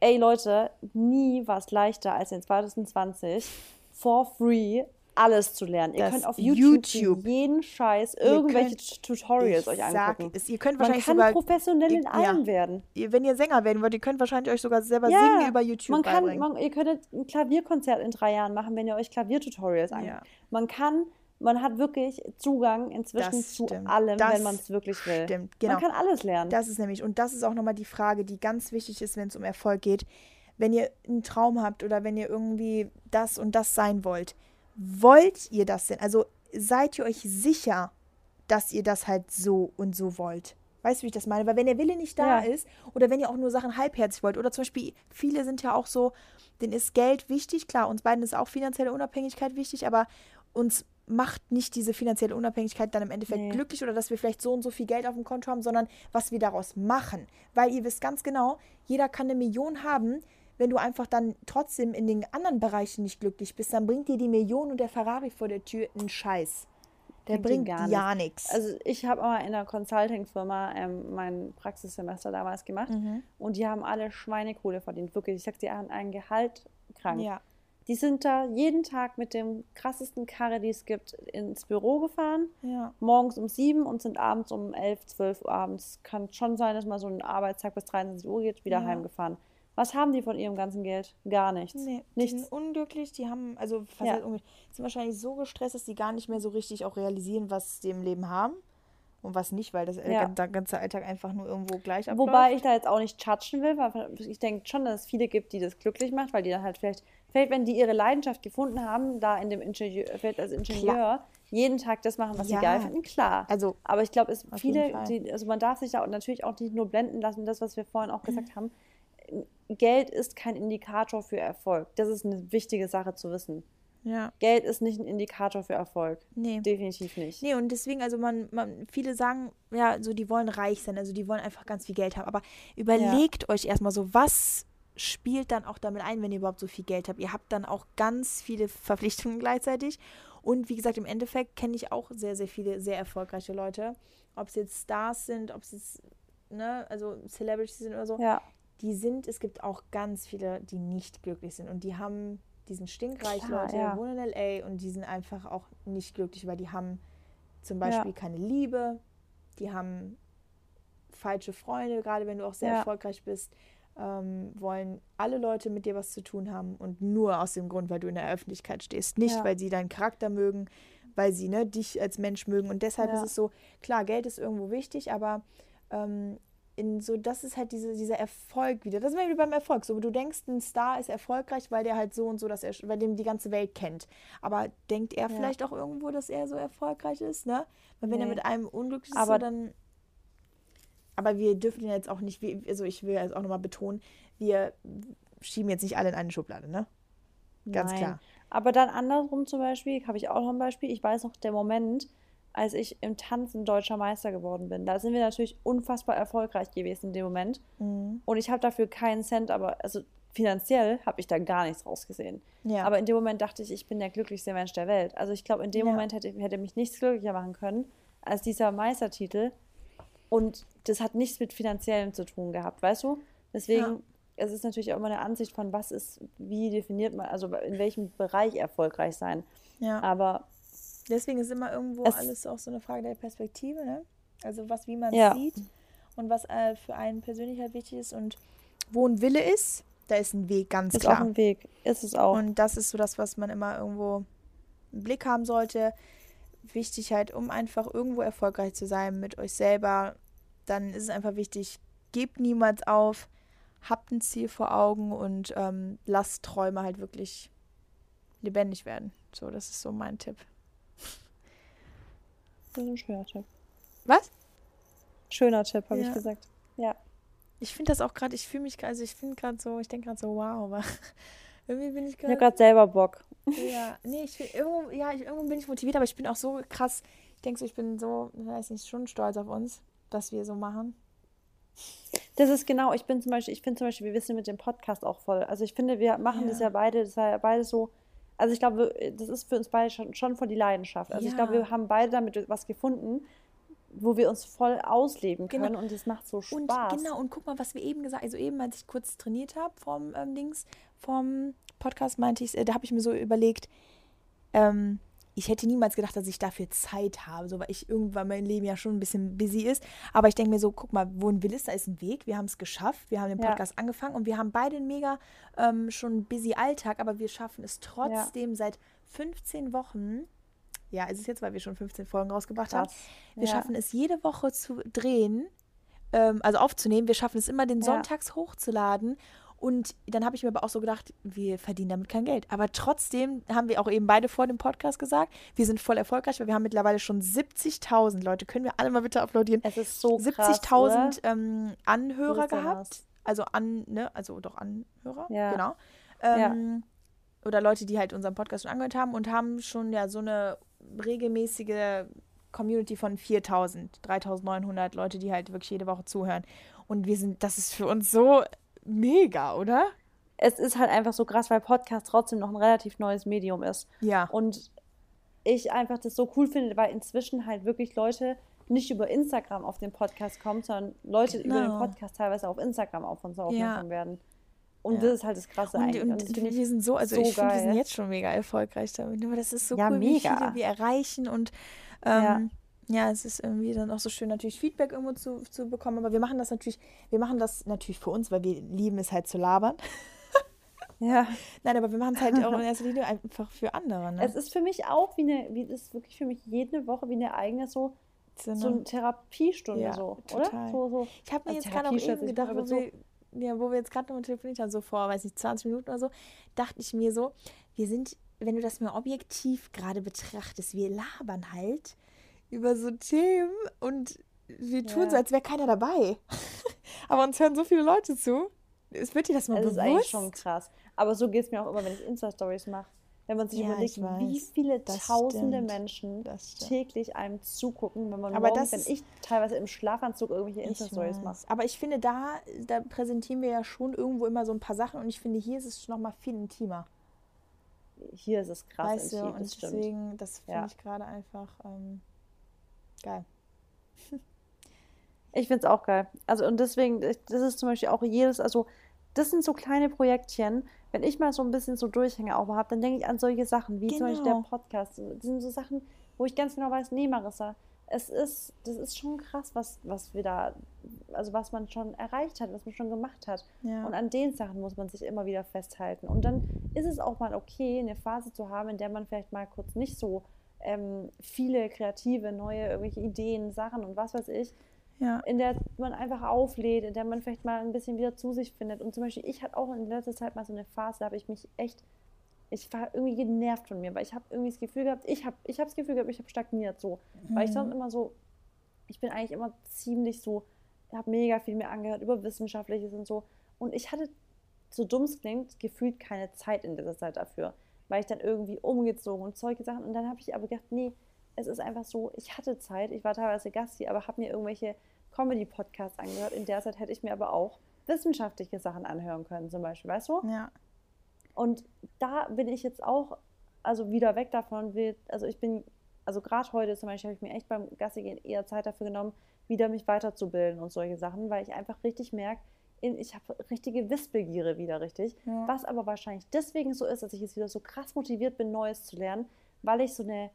Ey Leute, nie war es leichter als in 2020 for free alles zu lernen. Ihr Das könnt auf YouTube, YouTube. jeden Scheiß irgendwelche könnt- Tutorials euch sag angucken. es, ihr könnt Man wahrscheinlich kann sogar, professionell in allem ja. werden. wenn ihr Sänger werden wollt, ihr könnt wahrscheinlich euch sogar selber Ja, singen über YouTube man kann, man, ihr könntet ein Klavierkonzert in drei Jahren machen, wenn ihr euch Klaviertutorials anguckt. Ja. Man kann, man hat wirklich Zugang inzwischen zu allem, Das wenn man es wirklich will. stimmt, genau. Man kann alles lernen. Das ist nämlich, und das ist auch nochmal die Frage, die ganz wichtig ist, wenn es um Erfolg geht. Wenn ihr einen Traum habt oder wenn ihr irgendwie das und das sein wollt, wollt ihr das denn? Also seid ihr euch sicher, dass ihr das halt so und so wollt. Weißt du, wie ich das meine? Weil wenn der Wille nicht da Ja. ist oder wenn ihr auch nur Sachen halbherzig wollt oder zum Beispiel viele sind ja auch so, denen ist Geld wichtig. Klar, uns beiden ist auch finanzielle Unabhängigkeit wichtig, aber uns macht nicht diese finanzielle Unabhängigkeit dann im Endeffekt Nee. glücklich oder dass wir vielleicht so und so viel Geld auf dem Konto haben, sondern was wir daraus machen. Weil ihr wisst ganz genau, jeder kann eine Million haben. Wenn du einfach dann trotzdem in den anderen Bereichen nicht glücklich bist, dann bringt dir die Million und der Ferrari vor der Tür einen Scheiß. Der Bringt bringt gar ja nichts. Also ich habe mal in einer Consulting-Firma ähm, mein Praxissemester damals gemacht Mhm. und die haben alle Schweinekohle verdient. Wirklich, ich sag dir, haben ein Gehalt krank. ja. Die sind da jeden Tag mit dem krassesten Karre, die es gibt, ins Büro gefahren. Ja. Morgens um sieben und sind abends um elf, zwölf Uhr abends. Kann schon sein, dass mal so ein Arbeitstag bis 23 Uhr geht, wieder Ja. heimgefahren. Was haben die von ihrem ganzen Geld? Gar nichts. Nee, die Nichts. sind unglücklich, die haben, also was Ja. unglücklich? sind wahrscheinlich so gestresst, dass sie gar nicht mehr so richtig auch realisieren, was sie im Leben haben und was nicht, weil das Ja. der ganze Alltag einfach nur irgendwo gleich abläuft. Wobei ich da jetzt auch nicht judgen will, weil ich denke schon, dass es viele gibt, die das glücklich macht, weil die dann halt vielleicht, vielleicht wenn die ihre Leidenschaft gefunden haben, da in dem Ingenieur, vielleicht als Ingenieur, jeden Tag das machen, was Ja. sie geil finden, klar. Also, Aber ich glaube, es viele, die, also man darf sich da natürlich auch nicht nur blenden lassen, das, was wir vorhin auch Mhm. gesagt haben. Geld ist kein Indikator für Erfolg. Das ist eine wichtige Sache zu wissen. ja, Geld ist nicht ein Indikator für Erfolg. nee. Definitiv nicht. Nee, und deswegen, also man, man, viele sagen, ja, so die wollen reich sein, also die wollen einfach ganz viel Geld haben. Aber überlegt euch erstmal so, was spielt dann auch damit ein, wenn ihr überhaupt so viel Geld habt? Ihr habt dann auch ganz viele *laughs* Verpflichtungen gleichzeitig. Und wie gesagt, im Endeffekt kenne ich auch sehr, sehr viele sehr erfolgreiche Leute. Ob es jetzt Stars sind, ob es jetzt, ne, also Celebrities sind oder so. Ja, Die sind, es gibt auch ganz viele, die nicht glücklich sind. Und die haben, die sind stinkreich, Klar, Leute, ja. wohnen in L.A. und die sind einfach auch nicht glücklich, weil die haben zum Ja. Beispiel keine Liebe, die haben falsche Freunde, gerade wenn du auch sehr Ja. erfolgreich bist, ähm, wollen alle Leute mit dir was zu tun haben und nur aus dem Grund, weil du in der Öffentlichkeit stehst. Nicht, Ja. weil sie deinen Charakter mögen, weil sie ne, dich als Mensch mögen. Und deshalb Ja. ist es so, klar, Geld ist irgendwo wichtig, aber ähm, in so, das ist halt diese, dieser Erfolg wieder. Das ist wieder beim Erfolg. So, du denkst, ein Star ist erfolgreich, weil der halt so und so, dass er, weil dem die ganze Welt kennt. Aber denkt er Ja. vielleicht auch irgendwo, dass er so erfolgreich ist, ne? Weil wenn er Nee. mit einem unglücklich ist, Aber- so, dann. Aber wir dürfen ihn jetzt auch nicht, also ich will jetzt auch nochmal betonen, wir schieben jetzt nicht alle in eine Schublade, ne? Ganz Nein. klar. Aber dann andersrum zum Beispiel, habe ich auch noch ein Beispiel. Ich weiß noch, der Moment, als ich im Tanzen deutscher Meister geworden bin. Da sind wir natürlich unfassbar erfolgreich gewesen in dem Moment. Mhm. Und ich habe dafür keinen Cent, aber also finanziell habe ich da gar nichts rausgesehen. Ja. Aber in dem Moment dachte ich, ich bin der glücklichste Mensch der Welt. Also ich glaube, in dem Ja. Moment hätte, hätte mich nichts glücklicher machen können als dieser Meistertitel. Und das hat nichts mit finanziellem zu tun gehabt, weißt du? Deswegen, Ja. es ist natürlich auch immer eine Ansicht von, was ist, wie definiert man, also in welchem Bereich erfolgreich sein. ja. Aber Deswegen ist immer irgendwo Es- alles auch so eine Frage der Perspektive, ne? Also was, wie man Ja. sieht und was äh, für einen persönlich halt wichtig ist und wo ein Wille ist, da ist ein Weg, ganz ist auch klar. ein Weg. Ist es auch. Und das ist so das, was man immer irgendwo im Blick haben sollte. Wichtig halt, um einfach irgendwo erfolgreich zu sein mit euch selber, dann ist es einfach wichtig, gebt niemals auf, habt ein Ziel vor Augen und ähm, lasst Träume halt wirklich lebendig werden. So, das ist so mein Tipp. Das ist ein schöner Tipp. Was? Schöner Tipp, habe Ja. ich gesagt. Ja. Ich finde das auch gerade, ich fühle mich gerade, also ich finde gerade so, ich denke gerade so, wow, aber *laughs* irgendwie bin ich Ich habe gerade. gerade selber Bock. Ja, nee, ich bin irgendwo, ja, ich, irgendwo bin ich motiviert, aber ich bin auch so krass. Ich denke so, ich bin so, ich weiß nicht, schon stolz auf uns, dass wir so machen. Das ist genau, ich bin zum Beispiel, ich finde zum Beispiel, wir wissen mit dem Podcast auch voll. Also ich finde, wir machen das Ja. ja beide, das ist ja beide so, also ich glaube, das ist für uns beide schon, schon voll die Leidenschaft. Also ich glaube, Ja. wir haben beide damit was gefunden, wo wir uns voll ausleben Genau. können und das macht so Und Spaß. genau, und guck mal, was wir eben gesagt also eben, als ich kurz trainiert habe vom ähm, Dings, vom Podcast, meinte ich, äh, da habe ich mir so überlegt, ähm, ich hätte niemals gedacht, dass ich dafür Zeit habe, so weil ich irgendwann mein Leben ja schon ein bisschen busy ist. Aber ich denke mir so, guck mal, wo ein Will ist, da ist ein Weg. Wir haben es geschafft. Wir haben den Ja. Podcast angefangen und wir haben beide einen mega ähm, schon busy Alltag, aber wir schaffen es trotzdem seit 15 Wochen. Ja, ist es jetzt, weil wir schon 15 Folgen rausgebracht haben. Krass. Wir Ja. schaffen es jede Woche zu drehen, ähm, also aufzunehmen. Wir schaffen es immer, den Ja. Sonntags hochzuladen. Und dann habe ich mir aber auch so gedacht, wir verdienen damit kein Geld. Aber trotzdem haben wir auch eben beide vor dem Podcast gesagt, wir sind voll erfolgreich, weil wir haben mittlerweile schon 70.000 Leute. Können wir alle mal bitte applaudieren? Es ist so 70.000 ähm, Anhörer gehabt. das? Also an, ne, also doch Anhörer, Ja. genau. Ähm, Oder Leute, die halt unseren Podcast schon angehört haben und haben schon ja so eine regelmäßige Community von 4.000, 3.900 Leute, die halt wirklich jede Woche zuhören. Und wir sind, das ist für uns so mega, oder? Es ist halt einfach so krass, weil Podcast trotzdem noch ein relativ neues Medium ist. Ja. Und ich einfach das so cool finde, weil inzwischen halt wirklich Leute nicht über Instagram auf den Podcast kommen, sondern Leute über den Genau. Podcast teilweise auf Instagram auch von so aufmerksam werden. Und Ja. das ist halt das Krasse Und, eigentlich. und, Und wir sind so, also so ich finde, wir sind jetzt schon mega erfolgreich damit. Aber das ist so Ja, cool, wie mega. viele wir erreichen und ähm, ja. es ist irgendwie dann auch so schön, natürlich Feedback irgendwo zu, zu bekommen. Aber wir machen das natürlich, wir machen das natürlich für uns, weil wir lieben es halt zu labern. *laughs* Ja. Nein, aber wir machen es halt auch *laughs* in erster Linie einfach für andere. Ne? Es ist für mich auch wie eine, wie das ist wirklich für mich jede Woche wie eine eigene so, So so eine- Therapiestunde Ja, so, total. oder? So, so. Ich habe mir Also jetzt gerade auch eben gedacht, wo wir, ja, wo wir jetzt gerade nochmal telefoniert haben, so vor, weiß nicht, 20 Minuten oder so, dachte ich mir so, wir sind, wenn du das mal objektiv gerade betrachtest, wir labern halt über so Themen und wir tun Ja. so, als wäre keiner dabei. *laughs* Aber uns hören so viele Leute zu. Es wird dir das mal ist bewusst. eigentlich schon krass. Aber so geht es mir auch immer, wenn ich Insta-Stories mache. Wenn man sich Ja, überlegt, weiß. wie viele Das tausende stimmt. Menschen Das täglich einem zugucken, wenn man Aber morgens, das wenn ist- ich teilweise im Schlafanzug irgendwelche Insta-Stories mache. Aber ich finde, da, da präsentieren wir ja schon irgendwo immer so ein paar Sachen und ich finde, hier ist es nochmal viel intimer. Hier ist es krass weißt du, intim, und das stimmt. deswegen, das finde Ja. ich gerade einfach ähm, geil. *laughs* Ich finde es auch geil. Also und deswegen, das ist zum Beispiel auch jedes, also das sind so kleine Projektchen. Wenn ich mal so ein bisschen so Durchhänge auch habe, dann denke ich an solche Sachen, wie zum Beispiel der Genau. Podcast. Das sind so Sachen, wo ich ganz genau weiß, nee, Marissa, es ist, das ist schon krass, was, was wir da, also was man schon erreicht hat, was man schon gemacht hat. Ja. Und an den Sachen muss man sich immer wieder festhalten. Und dann ist es auch mal okay, eine Phase zu haben, in der man vielleicht mal kurz nicht so ähm, viele kreative, neue, irgendwelche Ideen, Sachen und was weiß ich, ja. in der man einfach auflädt, in der man vielleicht mal ein bisschen wieder zu sich findet. Und zum Beispiel, ich hatte auch in letzter Zeit mal so eine Phase, da habe ich mich echt, ich war irgendwie genervt von mir, weil ich habe irgendwie das Gefühl gehabt, ich habe ich hab das Gefühl gehabt, ich habe stagniert so. Weil ich sonst immer so, ich bin eigentlich immer ziemlich so, habe mega viel mir angehört über Wissenschaftliches und so. Und ich hatte, so dumm es klingt, gefühlt keine Zeit in dieser Zeit dafür. Weil ich dann irgendwie umgezogen und solche Sachen. Und dann habe ich aber gedacht, nee, es ist einfach so, ich hatte Zeit, ich war teilweise Gast hier, aber habe mir irgendwelche Comedy-Podcasts angehört. In der Zeit hätte ich mir aber auch wissenschaftliche Sachen anhören können, zum Beispiel, weißt du? Ja. Und da bin ich jetzt auch, also wieder weg davon, will, also ich bin, also gerade heute zum Beispiel habe ich mir echt beim Gassi gehen eher Zeit dafür genommen, wieder mich weiterzubilden und solche Sachen, weil ich einfach richtig merke, in, ich habe richtige Wissbegierde wieder richtig. Ja. Was aber wahrscheinlich deswegen so ist, dass ich jetzt wieder so krass motiviert bin, Neues zu lernen, weil ich so eine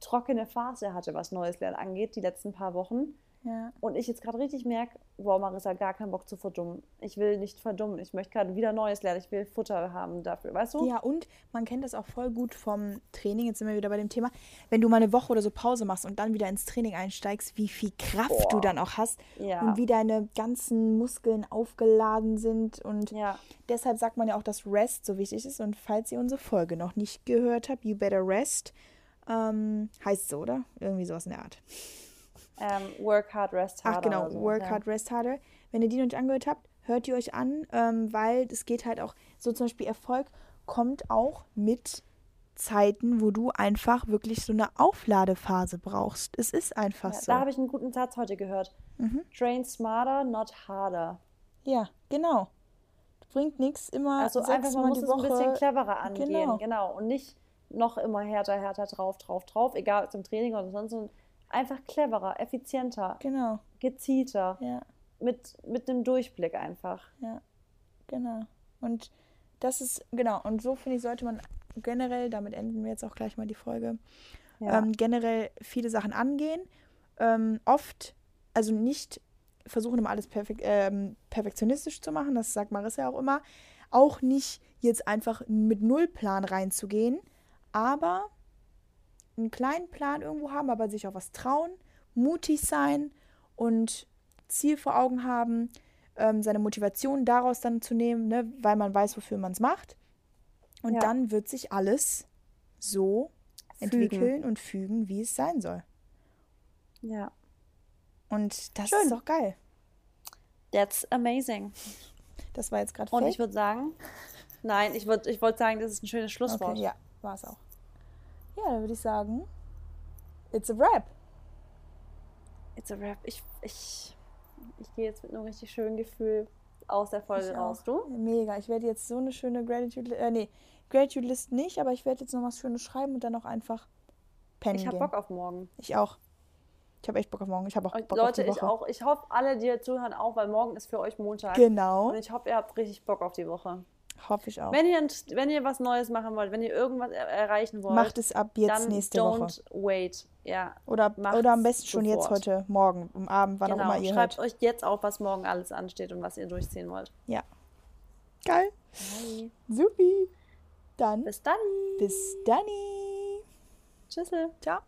trockene Phase hatte, was Neues lernen angeht, die letzten paar Wochen. Ja. Und ich jetzt gerade richtig merke, wow, Marissa, gar keinen Bock zu verdummen. Ich will nicht verdummen. Ich möchte gerade wieder Neues lernen. Ich will Futter haben dafür, weißt du? Ja, und man kennt das auch voll gut vom Training. Jetzt sind wir wieder bei dem Thema. Wenn du mal eine Woche oder so Pause machst und dann wieder ins Training einsteigst, wie viel Kraft du Boah. dann auch hast Ja. und wie deine ganzen Muskeln aufgeladen sind. Und Ja. deshalb sagt man ja auch, dass Rest so wichtig ist. Und falls ihr unsere Folge noch nicht gehört habt, You Better Rest, ähm, heißt so, oder? Irgendwie sowas in der Art. Ähm, work hard, rest hard. Ach genau, so. Work ja. Hard, Rest Harder. Wenn ihr die noch nicht angehört habt, hört die euch an, ähm, weil es geht halt auch, so zum Beispiel Erfolg kommt auch mit Zeiten, wo du einfach wirklich so eine Aufladephase brauchst. Es ist einfach Ja, so. Da habe ich einen guten Satz heute gehört. Mhm. Train smarter, not harder. Ja, genau. Bringt nichts immer Also einfach, man muss es Woche. ein bisschen cleverer angehen. Genau. Genau. Und nicht noch immer härter, härter drauf, drauf, drauf. Egal ob zum Training oder sonst. Einfach cleverer, effizienter, Genau, gezielter. ja, Mit, mit einem Durchblick einfach. ja, genau. Und das ist, genau, und so finde ich, sollte man generell, damit enden wir jetzt auch gleich mal die Folge, Ja. ähm, generell viele Sachen angehen. Ähm, oft, also nicht versuchen immer alles perfek ähm, perfektionistisch zu machen, das sagt Marissa auch immer. Auch nicht jetzt einfach mit Nullplan reinzugehen, aber einen kleinen Plan irgendwo haben, aber sich auch was trauen, mutig sein und Ziel vor Augen haben. ähm, seine Motivation daraus dann zu nehmen, ne, weil man weiß, wofür man es macht. Und Ja. dann wird sich alles so Fügen. entwickeln und fügen, wie es sein soll. Ja. Und das Schön. ist doch geil. That's amazing. Das war jetzt gerade Und fake. ich würde sagen, nein, ich würde ich würd sagen, das ist ein schönes Schlusswort. Okay, ja, war es auch. Ja, dann würde ich sagen, it's a wrap. It's a wrap. Ich, ich, ich gehe jetzt mit einem richtig schönen Gefühl aus der Folge Ich raus. Du? Mega. Ich werde jetzt so eine schöne Gratitude, äh, nee, Gratitude List nicht, aber ich werde jetzt noch was Schönes schreiben und dann auch einfach pennen Ich habe. Bock auf morgen. Ich auch. Ich habe echt Bock auf morgen. Ich habe auch Bock auf Leute, die ich Woche. auch. Ich hoffe, alle, die zuhören, auch, weil morgen ist für euch Montag. Genau. Und ich hoffe, ihr habt richtig Bock auf die Woche. Hoffe ich auch. Wenn ihr, wenn ihr was Neues machen wollt, wenn ihr irgendwas er erreichen wollt, Macht es ab jetzt dann nächste don't Woche. wait. Ja, Oder, oder am besten schon jetzt sofort. heute, morgen, am Abend, wann genau. auch immer ihr Schreibt hört. euch jetzt auf, was morgen alles ansteht und was ihr durchziehen wollt. Ja. Geil. Bye. Supi. Dann Bis dann. bis dann. Tschüssel. Ciao.